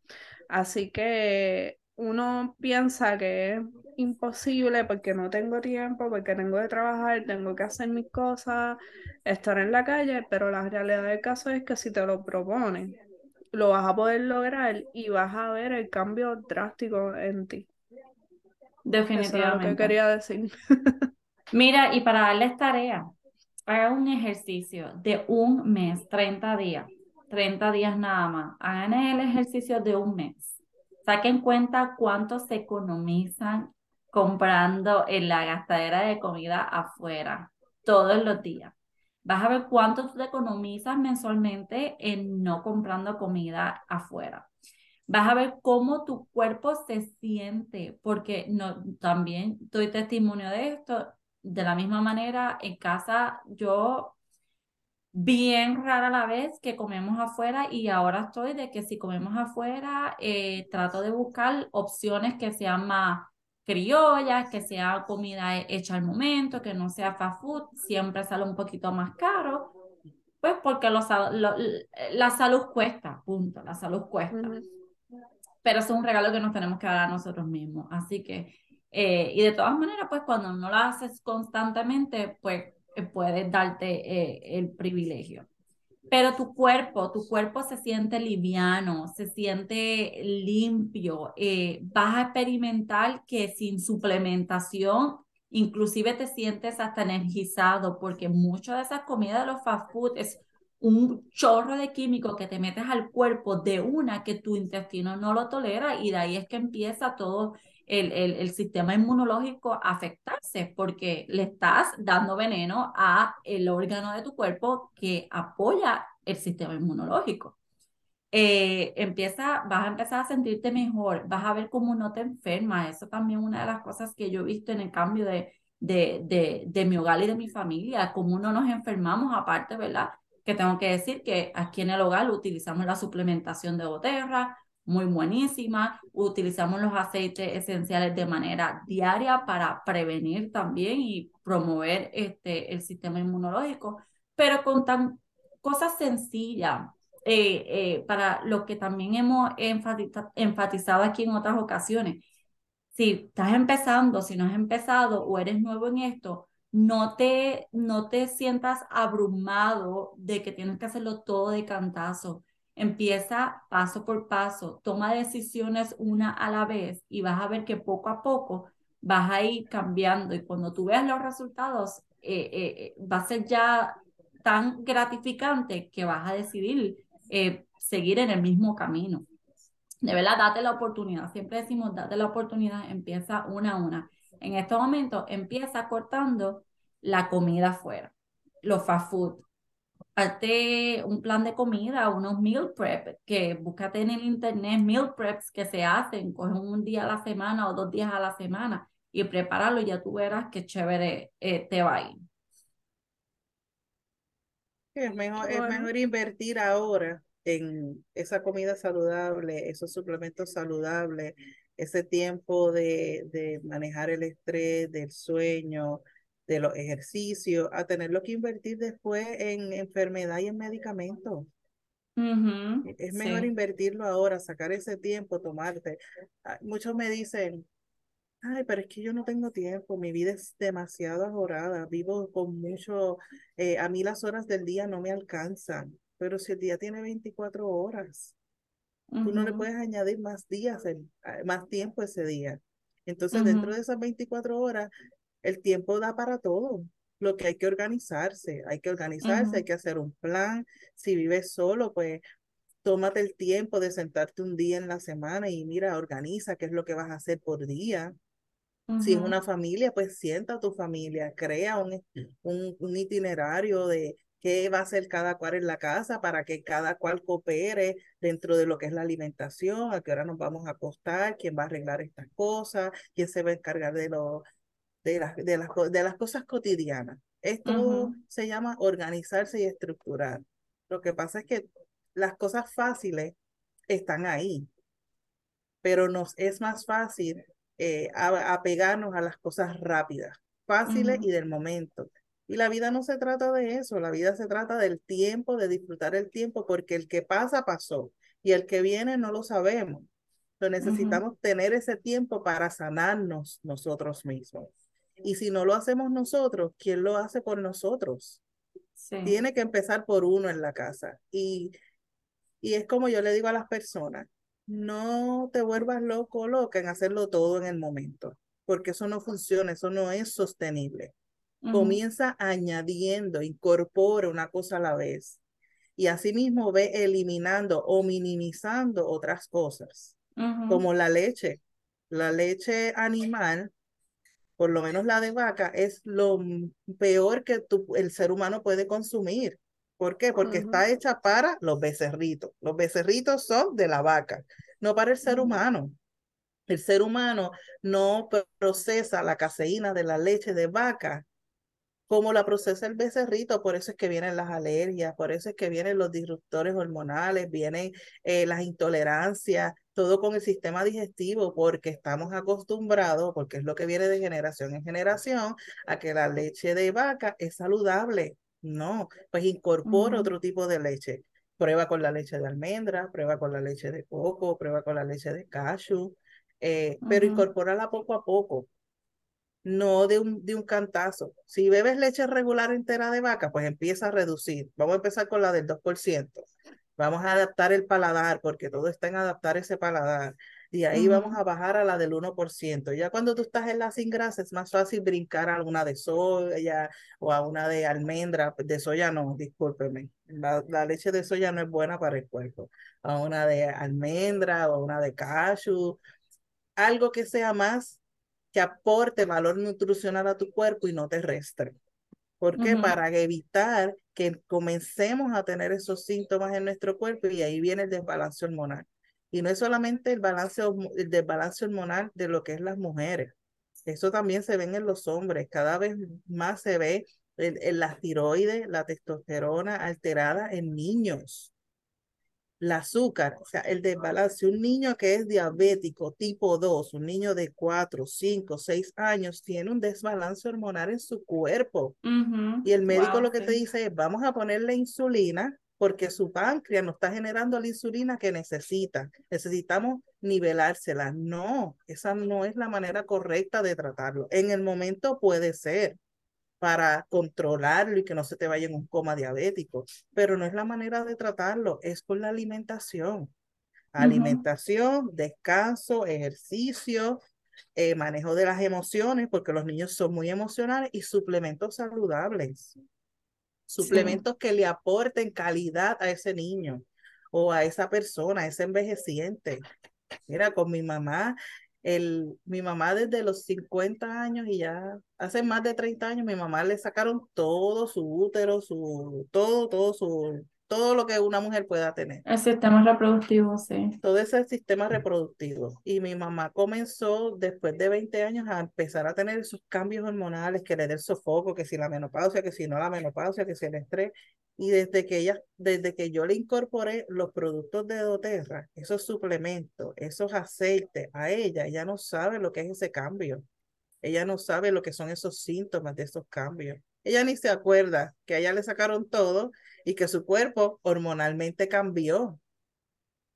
Así que uno piensa que imposible porque no tengo tiempo, porque tengo que trabajar, tengo que hacer mis cosas, estar en la calle, pero la realidad del caso es que si te lo propones, lo vas a poder lograr y vas a ver el cambio drástico en ti. Definitivamente. Eso quería decir. Mira, y para darles tarea, hagan un ejercicio de un mes, 30 días, 30 días nada más. Hagan el ejercicio de un mes. Saquen cuenta cuánto se economizan comprando en la gastadera de comida afuera todos los días. Vas a ver cuánto tú te economizas mensualmente en no comprando comida afuera. Vas a ver cómo tu cuerpo se siente, porque no, también doy testimonio de esto. De la misma manera, en casa yo bien rara la vez que comemos afuera y ahora estoy de que si comemos afuera, eh, trato de buscar opciones que sean más criollas, que sea comida hecha al momento, que no sea fast food, siempre sale un poquito más caro, pues porque la salud cuesta, punto, la salud cuesta. Pero es un regalo que nos tenemos que dar a nosotros mismos. Así que, eh, y de todas maneras, pues cuando no lo haces constantemente, pues eh, puedes darte eh, el privilegio. Pero tu cuerpo, tu cuerpo se siente liviano, se siente limpio. vas a experimentar que sin suplementación inclusive te sientes hasta energizado porque mucho de esa comida de los fast food es un chorro de químico que te metes al cuerpo de una que tu intestino no lo tolera y de ahí es que empieza todo el, el, el sistema inmunológico afectarse porque le estás dando veneno a el órgano de tu cuerpo que apoya el sistema inmunológico. Eh, empieza, vas a empezar a sentirte mejor, vas a ver cómo no te enfermas. Eso también es una de las cosas que yo he visto en el cambio de, de, de, de mi hogar y de mi familia, cómo no nos enfermamos, aparte, ¿verdad? Que tengo que decir que aquí en el hogar utilizamos la suplementación de boterra, muy buenísima, utilizamos los aceites esenciales de manera diaria para prevenir también y promover este, el sistema inmunológico, pero con tan cosas sencillas, eh, eh, para lo que también hemos enfatizado aquí en otras ocasiones. Si estás empezando, si no has empezado o eres nuevo en esto, no te, no te sientas abrumado de que tienes que hacerlo todo de cantazo. Empieza paso por paso, toma decisiones una a la vez y vas a ver que poco a poco vas a ir cambiando y cuando tú veas los resultados, eh, va a ser ya tan gratificante que vas a decidir eh, seguir en el mismo camino. De verdad, date la oportunidad. Siempre decimos, date la oportunidad, empieza una a una. En estos momentos, empieza cortando la comida afuera, los fast food. Hazte un plan de comida, unos meal prep, que búscate en el internet meal preps que se hacen, cogen un día a la semana o dos días a la semana y prepáralo y ya tú verás qué chévere eh, te va a ir. Es mejor, es mejor invertir ahora en esa comida saludable, esos suplementos saludables, ese tiempo de, de manejar el estrés, del sueño, de los ejercicios, a tenerlo que invertir después en enfermedad y en medicamentos. es mejor invertirlo ahora, sacar ese tiempo, tomarte. Ah, muchos me dicen, Ay, pero es que yo no tengo tiempo, mi vida es demasiado ajorada, vivo con mucho, eh, a mí las horas del día no me alcanzan, pero si el día tiene 24 horas, tú no le puedes añadir más días, más tiempo ese día. Entonces, dentro de esas 24 horas, el tiempo da para todo. Lo que hay que organizarse, hay que organizarse, hay que hacer un plan. Si vives solo, pues tómate el tiempo de sentarte un día en la semana y mira, organiza qué es lo que vas a hacer por día. Si es una familia, pues sienta a tu familia, crea un, un, itinerario de qué va a hacer cada cual en la casa para que cada cual coopere dentro de lo que es la alimentación, a qué hora nos vamos a acostar, quién va a arreglar estas cosas, quién se va a encargar de, lo, de, las, de, las, de las cosas cotidianas. Esto se llama organizarse y estructurar. Lo que pasa es que las cosas fáciles están ahí, pero nos es más fácil eh, apegarnos a las cosas rápidas, fáciles y del momento. Y la vida no se trata de eso, la vida se trata del tiempo, de disfrutar el tiempo, porque el que pasa, pasó, y el que viene no lo sabemos. Entonces necesitamos tener ese tiempo para sanarnos nosotros mismos. Y si no lo hacemos nosotros, ¿quién lo hace por nosotros? Tiene que empezar por uno en la casa. Y, y es como yo le digo a las personas, no te vuelvas loco loca en hacerlo todo en el momento, porque eso no funciona, eso no es sostenible. Comienza añadiendo, incorpora una cosa a la vez y asimismo ve eliminando o minimizando otras cosas, como la leche. La leche animal, por lo menos la de vaca, es lo peor que el ser humano puede consumir. ¿Por qué? Porque está hecha para los becerritos. Los becerritos son de la vaca, no para el ser humano. El ser humano no procesa la caseína de la leche de vaca como la procesa el becerrito, por eso es que vienen las alergias, por eso es que vienen los disruptores hormonales, vienen eh, las intolerancias, todo con el sistema digestivo, porque estamos acostumbrados, porque es lo que viene de generación en generación, a que la leche de vaca es saludable. No, pues incorpora otro tipo de leche. Prueba con la leche de almendra, prueba con la leche de coco, prueba con la leche de cashew, eh, pero incorpórala poco a poco no de un, de un cantazo. Si bebes leche regular entera de vaca, pues empieza a reducir. Vamos a empezar con la del 2%. Vamos a adaptar el paladar, porque todo está en adaptar ese paladar. Y ahí vamos a bajar a la del 1%. Ya cuando tú estás en la sin grasa, es más fácil brincar a una de soya o a una de almendra. De soya no, discúlpeme. La, la leche de soya no es buena para el cuerpo. A una de almendra o a una de cashew. Algo que sea más que aporte valor nutricional a tu cuerpo y no te restre. ¿Por qué? Para evitar que comencemos a tener esos síntomas en nuestro cuerpo y ahí viene el desbalance hormonal. Y no es solamente el, balance, el desbalance hormonal de lo que es las mujeres. Eso también se ve en los hombres. Cada vez más se ve en, en la tiroides, la testosterona alterada en niños el azúcar, o sea, el desbalance. Un niño que es diabético tipo 2, un niño de 4, 5, 6 años, tiene un desbalance hormonal en su cuerpo. Y el médico lo que te dice es, vamos a ponerle insulina porque su páncreas no está generando la insulina que necesita. Necesitamos nivelársela. No, esa no es la manera correcta de tratarlo. En el momento puede ser, para controlarlo y que no se te vaya en un coma diabético, pero no es la manera de tratarlo, es con la alimentación. Alimentación, descanso, ejercicio, eh, manejo de las emociones, porque los niños son muy emocionales, y suplementos saludables. Suplementos que le aporten calidad a ese niño o a esa persona, a ese envejeciente. Mira, con mi mamá el, mi mamá desde los 50 años y ya hace más de 30 años, mi mamá le sacaron todo su útero, su, todo, todo su, todo lo que una mujer pueda tener. El sistema reproductivo, sí. Todo ese sistema reproductivo. Y mi mamá comenzó después de 20 años a empezar a tener esos cambios hormonales, que le dé el sofoco, que si la menopausia, que si no la menopausia, que si el estrés. Y desde que ella, desde que yo le incorporé los productos de doTERRA, esos suplementos, esos aceites a ella, ella no sabe lo que es ese cambio. Ella no sabe lo que son esos síntomas de esos cambios. Ella ni se acuerda que a ella le sacaron todo y que su cuerpo hormonalmente cambió.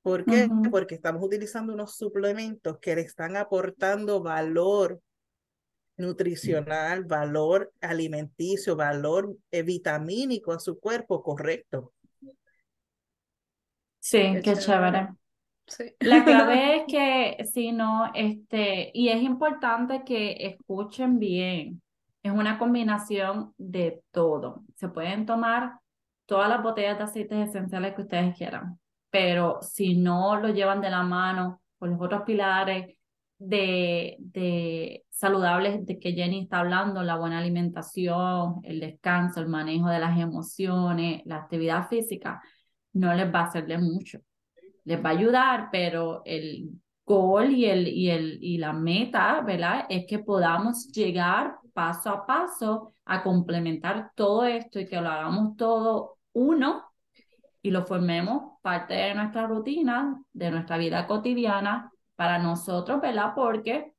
¿Por qué? Porque estamos utilizando unos suplementos que le están aportando valor nutricional, valor alimenticio, valor eh, vitamínico a su cuerpo correcto. Sí, qué, chévere. La clave es que si no, este, y es importante que escuchen bien, es una combinación de todo. Se pueden tomar todas las botellas de aceites esenciales que ustedes quieran, pero si no lo llevan de la mano con los otros pilares de, de saludables de que Jenny está hablando, la buena alimentación, el descanso, el manejo de las emociones, la actividad física, no les va a hacerle mucho. Les va a ayudar, pero el gol y, el, y, el, y la meta, ¿verdad? Es que podamos llegar paso a paso a complementar todo esto y que lo hagamos todo uno y lo formemos parte de nuestra rutina, de nuestra vida cotidiana para nosotros, ¿verdad? Porque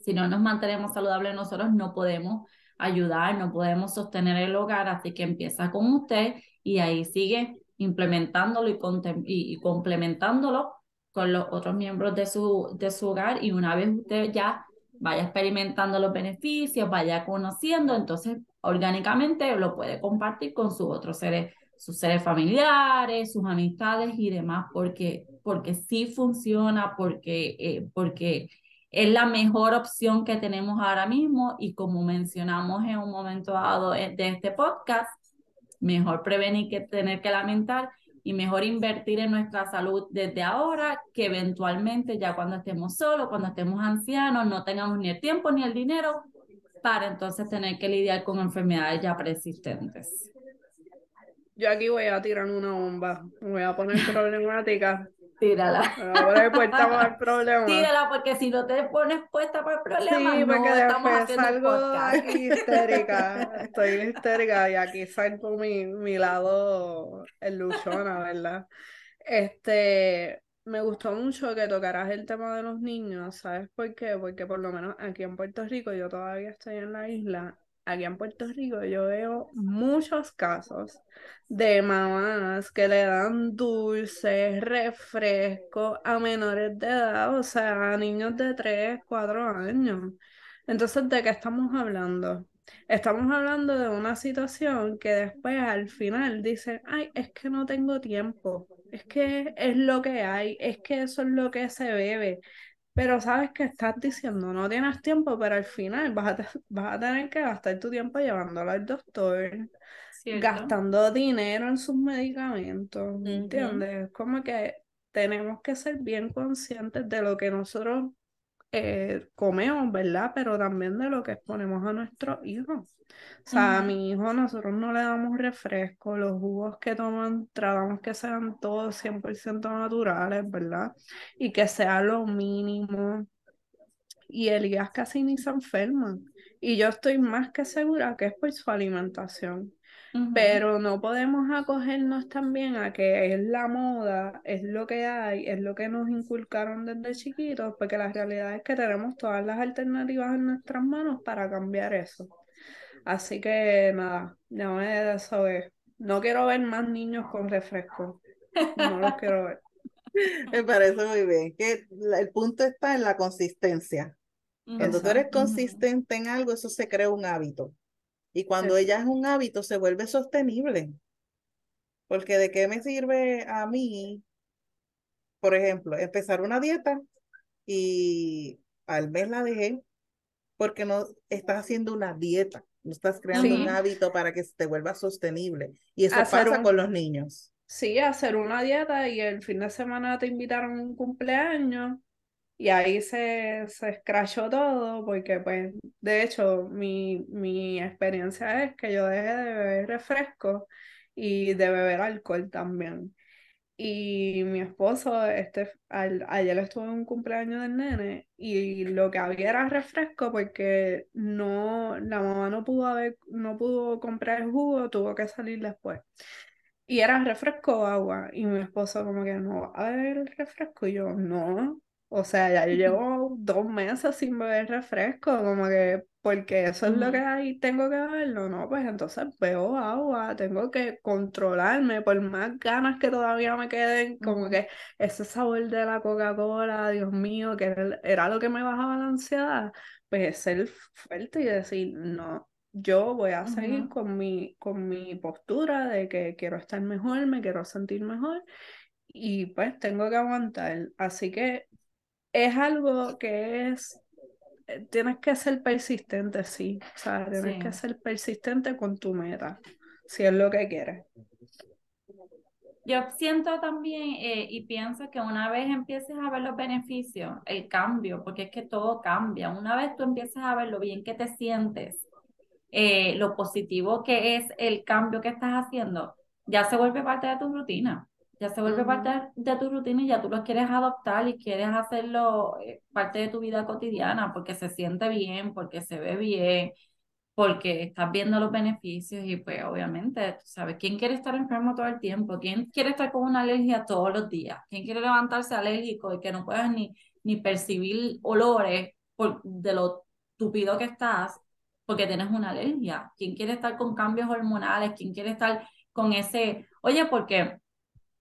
si no nos mantenemos saludables nosotros, no podemos ayudar, no podemos sostener el hogar, así que empieza con usted y ahí sigue implementándolo y, y, complementándolo con los otros miembros de su, de su hogar y una vez usted ya vaya experimentando los beneficios, vaya conociendo, entonces orgánicamente lo puede compartir con sus otros seres, sus seres familiares, sus amistades y demás, porque, porque sí funciona, porque, eh, porque es la mejor opción que tenemos ahora mismo y como mencionamos en un momento dado de este podcast, mejor prevenir que tener que lamentar y mejor invertir en nuestra salud desde ahora que eventualmente ya cuando estemos solos, cuando estemos ancianos, no tengamos ni el tiempo ni el dinero para entonces tener que lidiar con enfermedades ya persistentes. Yo aquí voy a tirar una bomba, voy a poner problemática Tírala. No, pues estamos al problema. Tírala porque si no te pones puesta para el problema, sí, porque no después salgo aquí histérica. Estoy histérica y aquí salgo mi, mi lado luchona, ¿verdad? Este, me gustó mucho que tocaras el tema de los niños, ¿sabes por qué? Porque por lo menos aquí en Puerto Rico, yo todavía estoy en la isla, aquí en Puerto Rico yo veo muchos casos de mamás que le dan dulces, refresco a menores de edad, o sea, a niños de 3, 4 años. Entonces, ¿de qué estamos hablando? Estamos hablando de una situación que después al final dicen, ay, es que no tengo tiempo, es que es lo que hay, es que eso es lo que se bebe. Pero sabes que estás diciendo, no tienes tiempo, pero al final vas a, vas a tener que gastar tu tiempo llevándolo al doctor, gastando dinero en sus medicamentos, ¿entiendes? Como que tenemos que ser bien conscientes de lo que nosotros eh, comemos, ¿verdad? Pero también de lo que exponemos a nuestros hijos. O sea, a mi hijo nosotros no le damos refresco, los jugos que toman tratamos que sean todos 100% naturales, ¿verdad? Y que sea lo mínimo. Y Elías casi ni se enferma. Y yo estoy más que segura que es por su alimentación. Pero no podemos acogernos también a que es la moda, es lo que hay, es lo que nos inculcaron desde chiquitos, porque la realidad es que tenemos todas las alternativas en nuestras manos para cambiar eso. Así que nada, ya me eso No quiero ver más niños con refresco. No los quiero ver. Me parece muy bien. Que el punto está en la consistencia. Cuando tú eres consistente en algo, eso se crea un hábito. Y cuando ella es un hábito, se vuelve sostenible. Porque de qué me sirve a mí, por ejemplo, empezar una dieta y al mes la dejé porque no estás haciendo una dieta, no estás creando un hábito para que se te vuelva sostenible. Y eso pasa con los niños. Sí, hacer una dieta y el fin de semana te invitaron a un cumpleaños y ahí se, se escrachó todo porque, pues, de hecho, mi, mi experiencia es que yo dejé de beber refresco y de beber alcohol también. Y mi esposo, este, ayer estuvo en un cumpleaños del nene y lo que había era refresco porque no, la mamá no pudo, haber, no pudo comprar el jugo, tuvo que salir después. Y era refresco o agua. Y mi esposo como que no va a beber refresco. Y yo, no, o sea, ya yo llevo dos meses sin beber refresco, como que porque eso es lo que hay, tengo que beberlo, ¿no? Pues entonces bebo agua, tengo que controlarme, por más ganas que todavía me queden, como que ese sabor de la Coca-Cola, Dios mío, que era, lo que me baja balanceada, pues ser fuerte y decir, no, yo voy a seguir con mi, con mi postura de que quiero estar mejor, me quiero sentir mejor y pues tengo que aguantar. Así que es algo que es, eh, tienes que ser persistente, sí, o sea, tienes que ser persistente con tu meta, si es lo que quieres. Yo siento también eh, y pienso que una vez empieces a ver los beneficios, el cambio, porque es que todo cambia, una vez tú empieces a ver lo bien que te sientes, eh, lo positivo que es el cambio que estás haciendo, ya se vuelve parte de tu rutina ya se vuelve parte de tu rutina y ya tú lo quieres adoptar y quieres hacerlo eh, parte de tu vida cotidiana porque se siente bien, porque se ve bien, porque estás viendo los beneficios y pues obviamente, tú sabes, ¿quién quiere estar enfermo todo el tiempo? ¿Quién quiere estar con una alergia todos los días? ¿Quién quiere levantarse alérgico y que no puedas ni, ni percibir olores por, de lo tupido que estás porque tienes una alergia? ¿Quién quiere estar con cambios hormonales? ¿Quién quiere estar con ese, oye, porque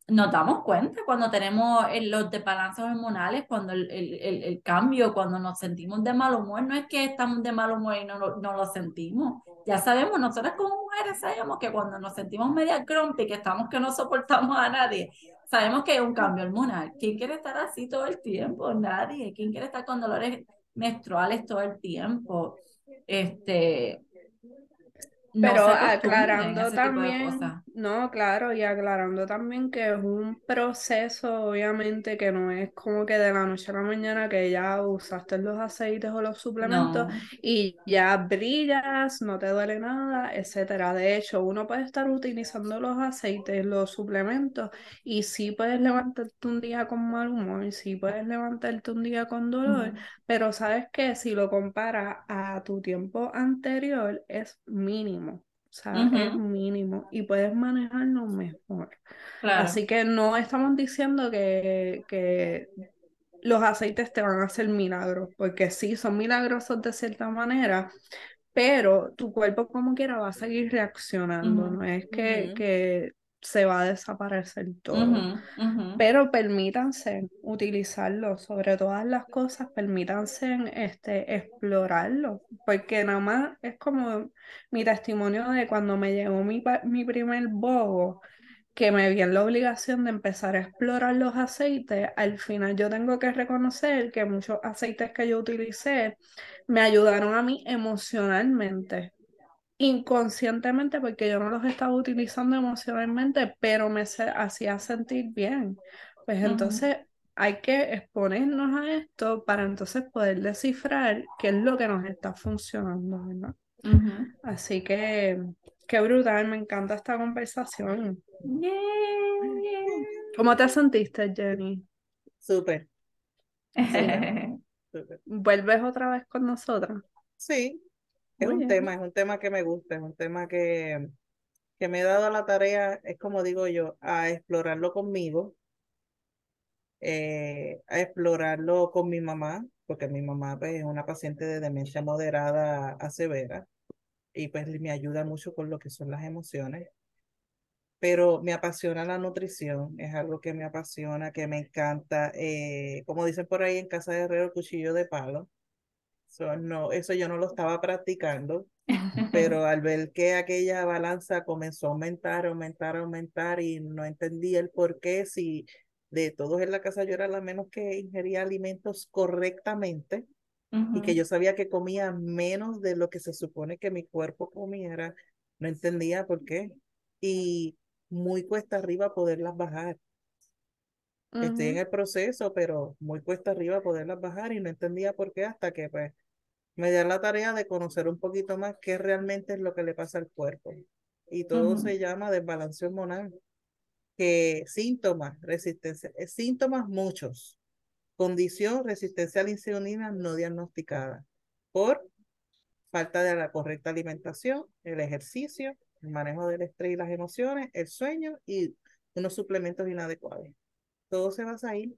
nos damos cuenta cuando tenemos los desbalances hormonales, cuando el, el, el, cambio, cuando nos sentimos de mal humor, no es que estamos de mal humor y no, no, lo sentimos. Ya sabemos, nosotras como mujeres sabemos que cuando nos sentimos media grumpy, que estamos que no soportamos a nadie, sabemos que hay un cambio hormonal. ¿Quién quiere estar así todo el tiempo? Nadie. ¿Quién quiere estar con dolores menstruales todo el tiempo? Este, pero aclarando también, no, claro, y aclarando también que es un proceso, obviamente, que no es como que de la noche a la mañana que ya usaste los aceites o los suplementos y ya brillas, no te duele nada, etcétera. De hecho, uno puede estar utilizando los aceites, los suplementos, y sí puedes levantarte un día con mal humor, y sí puedes levantarte un día con dolor, pero sabes que si lo comparas a tu tiempo anterior, es mínimo. O sea, es mínimo y puedes manejarlo mejor. Así que no estamos diciendo que, que los aceites te van a hacer milagros, porque sí, son milagrosos de cierta manera, pero tu cuerpo como quiera va a seguir reaccionando, no es que, que se va a desaparecer todo. Pero permítanse utilizarlo, sobre todas las cosas, permítanse este, explorarlo, porque nada más es como mi testimonio de cuando me llegó mi, mi primer bogo, que me vi en la obligación de empezar a explorar los aceites, al final yo tengo que reconocer que muchos aceites que yo utilicé me ayudaron a mí emocionalmente inconscientemente porque yo no los estaba utilizando emocionalmente, pero me hacía sentir bien. Pues entonces hay que exponernos a esto para entonces poder descifrar qué es lo que nos está funcionando, ¿verdad? Así que qué brutal, me encanta esta conversación. ¿Cómo te sentiste, Jenny? Súper. ¿Vuelves otra vez con nosotros? Sí, es un tema, es un tema que me gusta, es un tema que, que me he dado la tarea, es como digo yo, a explorarlo conmigo, eh, a explorarlo con mi mamá, porque mi mamá pues, es una paciente de demencia moderada a severa y pues me ayuda mucho con lo que son las emociones. Pero me apasiona la nutrición, es algo que me apasiona, que me encanta. Eh, como dicen por ahí en Casa de Herrero, cuchillo de palo no, eso yo no lo estaba practicando, pero al ver que aquella balanza comenzó a aumentar, aumentar, aumentar y no entendía el por qué, si de todos en la casa yo era la menos que ingería alimentos correctamente y que yo sabía que comía menos de lo que se supone que mi cuerpo comiera, no entendía por qué. Y muy cuesta arriba poderlas bajar. Estoy en el proceso, pero muy cuesta arriba poderlas bajar y no entendía por qué hasta que pues me dio la tarea de conocer un poquito más qué realmente es lo que le pasa al cuerpo. Y todo se llama desbalance hormonal. Que síntomas, resistencia, eh, síntomas muchos. Condición, resistencia a la insulina no diagnosticada por falta de la correcta alimentación, el ejercicio, el manejo del estrés y las emociones, el sueño y unos suplementos inadecuados. Todo se basa ahí.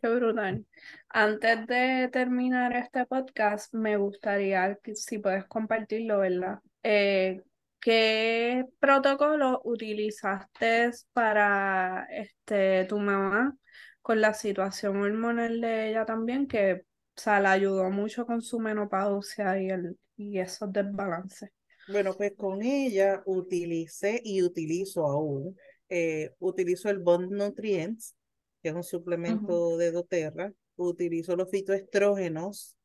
Qué brutal. Antes de terminar este podcast, me gustaría si puedes compartirlo, ¿verdad? Eh, ¿Qué protocolo utilizaste para este, tu mamá con la situación hormonal de ella también, que o sea, la ayudó mucho con su menopausia y, el, y esos desbalances? Bueno, pues con ella utilicé y utilizo aún, eh, utilizo el Bond Nutrients, que es un suplemento de doTERRA. Utilizo los fitoestrógenos,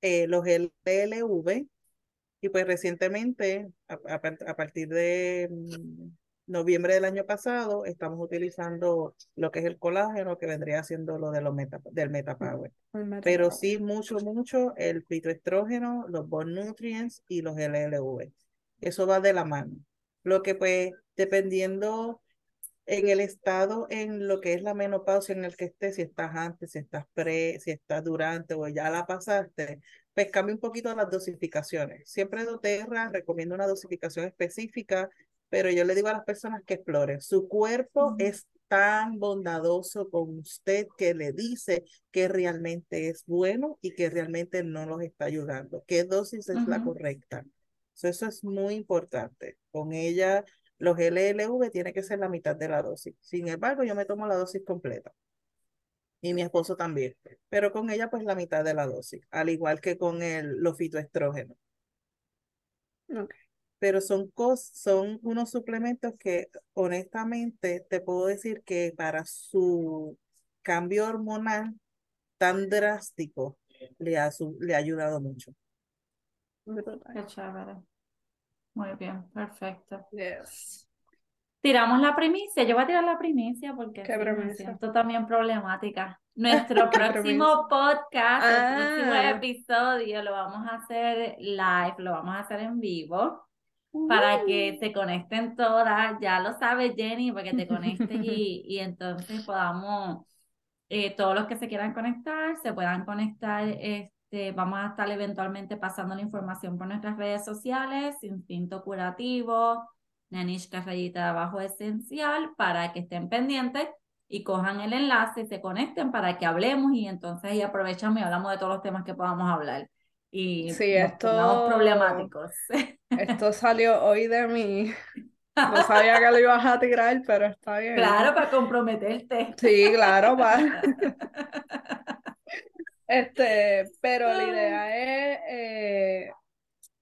eh, los LLV, y pues recientemente, a, partir de mm, noviembre del año pasado, estamos utilizando lo que es el colágeno, que vendría siendo lo de los meta, del MetaPower. Pero sí, mucho, mucho el fitoestrógeno, los bone nutrients y los LLV. Eso va de la mano. Lo que pues, dependiendo en el estado en lo que es la menopausia en el que estés, si estás antes, si estás pre, si estás durante o ya la pasaste, pues cambia un poquito las dosificaciones. Siempre doTERRA recomiendo una dosificación específica, pero yo le digo a las personas que exploren. Su cuerpo es tan bondadoso con usted que le dice que realmente es bueno y que realmente no los está ayudando. ¿Qué dosis es la correcta? eso es muy importante. Con ella los LLV tiene que ser la mitad de la dosis. Sin embargo, yo me tomo la dosis completa. Y mi esposo también. Pero con ella, pues la mitad de la dosis. Al igual que con el, los fitoestrógenos. Pero son, son unos suplementos que honestamente te puedo decir que para su cambio hormonal tan drástico le ha, le ha ayudado mucho. Qué chévere. Muy bien, perfecto. Yes. Tiramos la primicia, yo voy a tirar la primicia porque me siento también problemática. Nuestro próximo podcast, el próximo ah. episodio lo vamos a hacer live, lo vamos a hacer en vivo para que se uh. conecten todas, ya lo sabes Jenny, para que te conectes y, y entonces podamos, eh, todos los que se quieran conectar, se puedan conectar, este, vamos a estar eventualmente pasando la información por nuestras redes sociales, Instinto Curativo, Nanishka Rayita Abajo Esencial, para que estén pendientes y cojan el enlace y se conecten para que hablemos y entonces ahí aprovechamos y hablamos de todos los temas que podamos hablar. Y sí, esto... problemáticos. Esto salió hoy de mí. No sabía que lo ibas a tirar, pero está bien. Claro, para comprometerte. Sí, claro, para. Este, pero la idea es eh,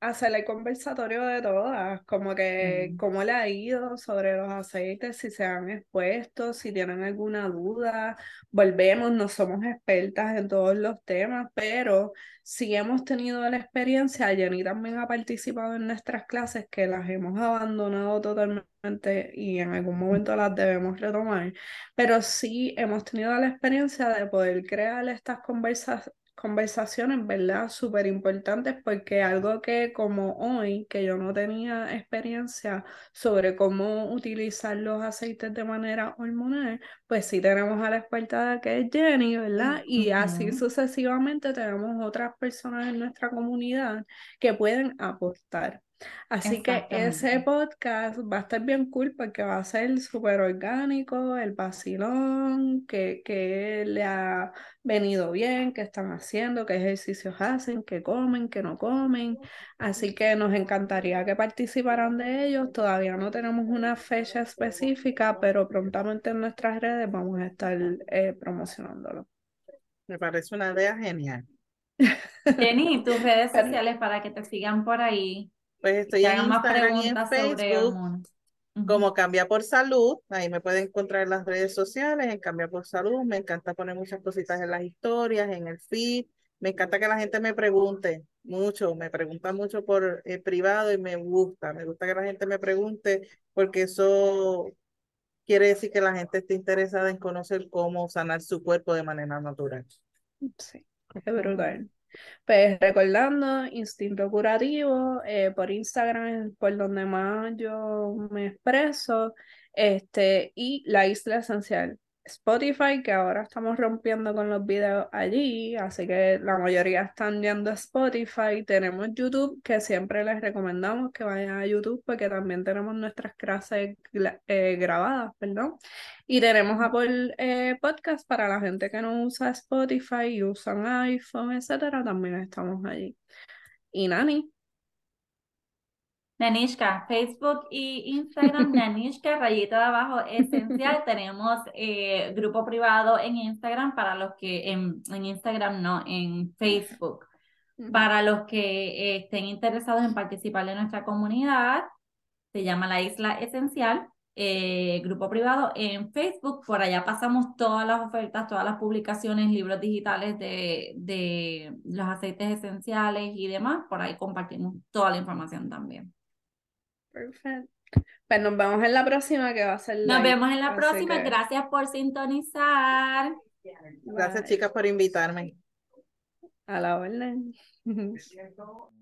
hacer el conversatorio de todas, como que cómo le ha ido sobre los aceites, si se han expuesto, si tienen alguna duda, volvemos, no somos expertas en todos los temas, pero si hemos tenido la experiencia, Jenny también ha participado en nuestras clases que las hemos abandonado totalmente y en algún momento las debemos retomar, pero sí hemos tenido la experiencia de poder crear estas conversaciones conversaciones, ¿verdad? Súper importantes porque algo que como hoy, que yo no tenía experiencia sobre cómo utilizar los aceites de manera hormonal, pues sí tenemos a la experta que es Jenny, ¿verdad? Y así sucesivamente tenemos otras personas en nuestra comunidad que pueden aportar. Así que ese podcast va a estar bien cool porque va a ser súper orgánico, el vacilón, que, que le ha venido bien, qué están haciendo, qué ejercicios hacen, qué comen, qué no comen. Así que nos encantaría que participaran de ellos. Todavía no tenemos una fecha específica, pero prontamente en nuestras redes vamos a estar eh, promocionándolo. Me parece una idea genial. Jenny, tus redes sociales para que te sigan por ahí. Pues estoy en Instagram y en Facebook como Cambia por Salud. Ahí me pueden encontrar en las redes sociales, en Cambia por Salud. Me encanta poner muchas cositas en las historias, en el feed. Me encanta que la gente me pregunte mucho, me pregunta mucho por eh, privado y me gusta. Me gusta que la gente me pregunte porque eso quiere decir que la gente está interesada en conocer cómo sanar su cuerpo de manera natural. Sí, es brutal. Pues recordando, Instinto Curativo, eh, por Instagram por donde más yo me expreso, este, y La Isla Esencial. Spotify, que ahora estamos rompiendo con los videos allí, así que la mayoría están yendo a Spotify. Tenemos YouTube, que siempre les recomendamos que vayan a YouTube porque también tenemos nuestras clases eh, grabadas, perdón. Y tenemos Apple eh, Podcast para la gente que no usa Spotify y usan iPhone, etcétera, también estamos allí. Y Nani, Nanishka, Facebook y Instagram, Nanishka, rayita de abajo, esencial. Tenemos eh, grupo privado en Instagram para los que, en, en Instagram no, en Facebook. Para los que eh, estén interesados en participar en nuestra comunidad, se llama La Isla Esencial, eh, grupo privado en Facebook. Por allá pasamos todas las ofertas, todas las publicaciones, libros digitales de, de los aceites esenciales y demás. Por ahí compartimos toda la información también. Perfecto. Pues nos vemos en la próxima que va a ser Nos vemos en la próxima. Gracias por sintonizar. Gracias, chicas, por invitarme. A la orden.